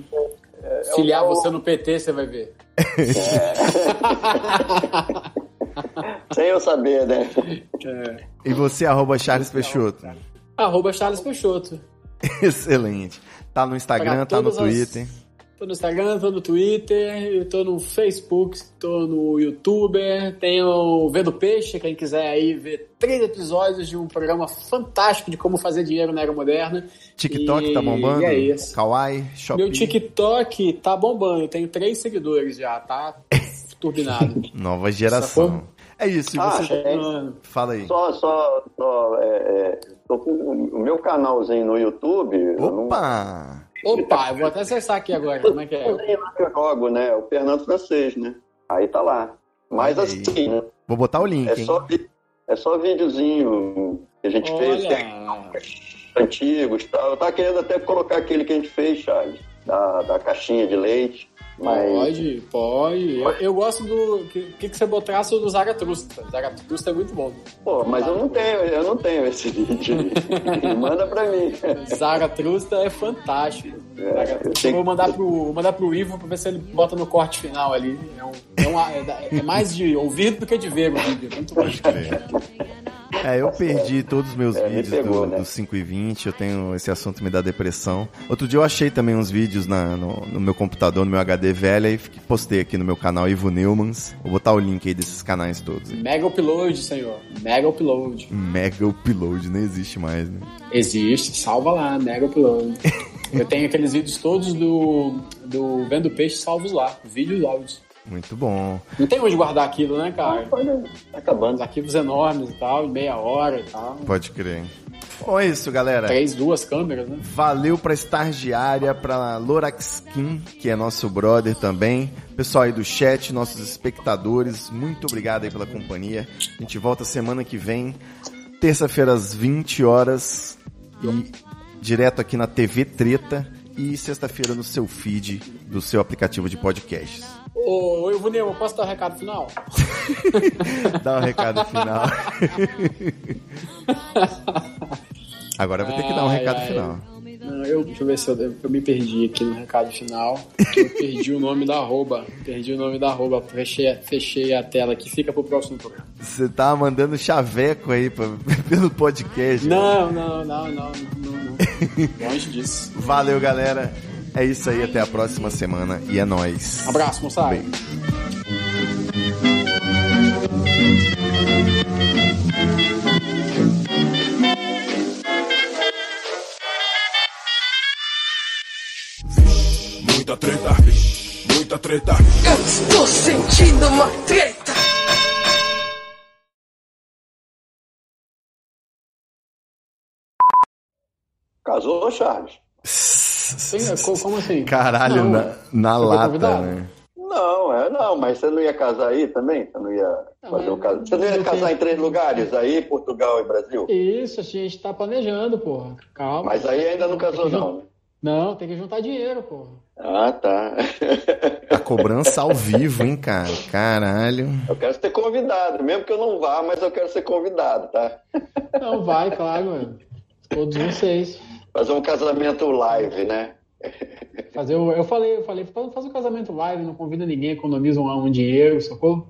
Speaker 4: é, Filiar é você no PT, você vai ver. É.
Speaker 5: Sem eu saber, né?
Speaker 3: É. E você, arroba Charles Peixoto?
Speaker 4: Arroba Charles Peixoto. (laughs)
Speaker 3: Excelente. Tá no Instagram, tá no Twitter.
Speaker 4: As... Tô no Instagram, tô no Twitter, tô no Facebook, tô no YouTuber, tenho o Vendo Peixe, quem quiser aí ver três episódios de um programa fantástico de como fazer dinheiro na era moderna.
Speaker 3: TikTok e... tá bombando?
Speaker 4: E é isso.
Speaker 3: Kawaii, Shopee.
Speaker 4: Meu TikTok tá bombando, eu tenho três seguidores já, tá (laughs) turbinado.
Speaker 3: Nova geração. É isso,
Speaker 5: ah,
Speaker 3: você...
Speaker 5: É...
Speaker 3: Fala aí.
Speaker 5: Só, só, só é, é, tô com o meu canalzinho no YouTube.
Speaker 3: Opa!
Speaker 4: Opa, eu vou até acessar aqui agora, como é que é?
Speaker 5: Eu jogo, né? O Fernando Francês, né? Aí tá lá. Mas
Speaker 3: Aí.
Speaker 5: assim, né?
Speaker 3: Vou botar o link,
Speaker 5: É
Speaker 3: hein?
Speaker 5: só, é só videozinho que a gente fez, que é
Speaker 4: Olha,
Speaker 5: antigos e tal. Eu tava querendo até colocar aquele que a gente fez, Charles, da, da caixinha de leite. Mas
Speaker 4: pode, pode. Eu, eu gosto do. que, que, que você botasse do Zaratrusta. Zaratrusta é muito bom.
Speaker 5: Pô, mas eu não tenho, eu não tenho esse vídeo. (laughs) Manda pra mim.
Speaker 4: Zaratrusta é fantástico.
Speaker 5: É,
Speaker 4: vou mandar pro, vou mandar pro Ivo pra ver se ele bota no corte final ali. É, um, é, uma- é- é mais de ouvir do que de ver o vídeo. Muito bom.
Speaker 3: É, eu perdi todos os meus
Speaker 5: É, me
Speaker 3: vídeos
Speaker 5: pegou,
Speaker 3: do,
Speaker 5: né?
Speaker 3: do 5 e 20, eu tenho esse assunto me dá depressão. Outro dia eu achei também uns vídeos na- no, no meu computador, no meu HD velho, e fiquei- postei aqui no meu canal Ivo Neumans. Vou botar o link aí desses canais todos. hein?
Speaker 4: Mega upload, senhor. Mega upload.
Speaker 3: Mega Upload, nem existe mais, né?
Speaker 4: Existe, salva lá, mega upload. (laughs) Eu tenho aqueles vídeos todos do, do Vendo Peixe salvos lá, vídeos e áudios.
Speaker 3: Muito bom.
Speaker 4: Não tem onde guardar aquilo, né, cara?
Speaker 5: Olha, tá acabando.
Speaker 4: Os arquivos enormes e tal, meia hora e tal.
Speaker 3: Pode crer. Bom, é isso, galera.
Speaker 4: Três, duas câmeras, né?
Speaker 3: Valeu pra estagiária, pra Lorax Skin, que é nosso brother também. Pessoal aí do chat, nossos espectadores, muito obrigado aí pela companhia. A gente volta semana que vem, terça-feira às 20 horas, e direto aqui na TV Treta, e sexta-feira no seu feed do seu aplicativo de podcasts.
Speaker 4: Ô, Ivo Nemo, posso dar um recado final? (laughs)
Speaker 3: Dá um recado final. (laughs) Agora eu vou ter que dar um
Speaker 4: Ai,
Speaker 3: recado
Speaker 4: ai.
Speaker 3: final.
Speaker 4: Eu, deixa eu ver se eu, eu me perdi aqui no recado final. Eu perdi o nome da arroba. Perdi o nome da arroba. Fechei, fechei a tela aqui. Fica pro próximo programa.
Speaker 3: Você tá mandando chaveco aí pra- (laughs) pelo podcast.
Speaker 4: Não, não, não, não, não, não. Longe disso.
Speaker 3: Valeu, galera. É isso aí, até a próxima semana e é nóis.
Speaker 4: Abraço, moçada.
Speaker 3: Beijo.
Speaker 1: Muita treta, muita treta.
Speaker 2: Eu estou sentindo uma treta.
Speaker 5: Casou, Charles?
Speaker 4: Sim, co- como assim?
Speaker 3: Caralho,
Speaker 4: Não,
Speaker 3: na,
Speaker 4: ué.
Speaker 3: na lata, né?
Speaker 5: Não, é não, mas você não ia casar aí também? Você não ia fazer um caso? Você não ia casar em três lugares aí, Portugal e Brasil?
Speaker 4: Isso, a gente tá planejando, porra. Calma.
Speaker 5: Mas aí ainda não casou não. né?
Speaker 4: Não, tem que juntar dinheiro, porra.
Speaker 5: Ah, tá. (laughs)
Speaker 3: A cobrança ao vivo, hein, cara? Caralho.
Speaker 5: Eu quero ser convidado, mesmo que eu não vá, mas eu quero ser convidado, tá? (laughs)
Speaker 4: Não, vai, claro, mano. Todos vocês.
Speaker 5: Fazer um casamento live, né? (laughs)
Speaker 4: Fazer o, eu falei, eu falei, faz um casamento live, não convida ninguém, economiza um, um dinheiro, sacou?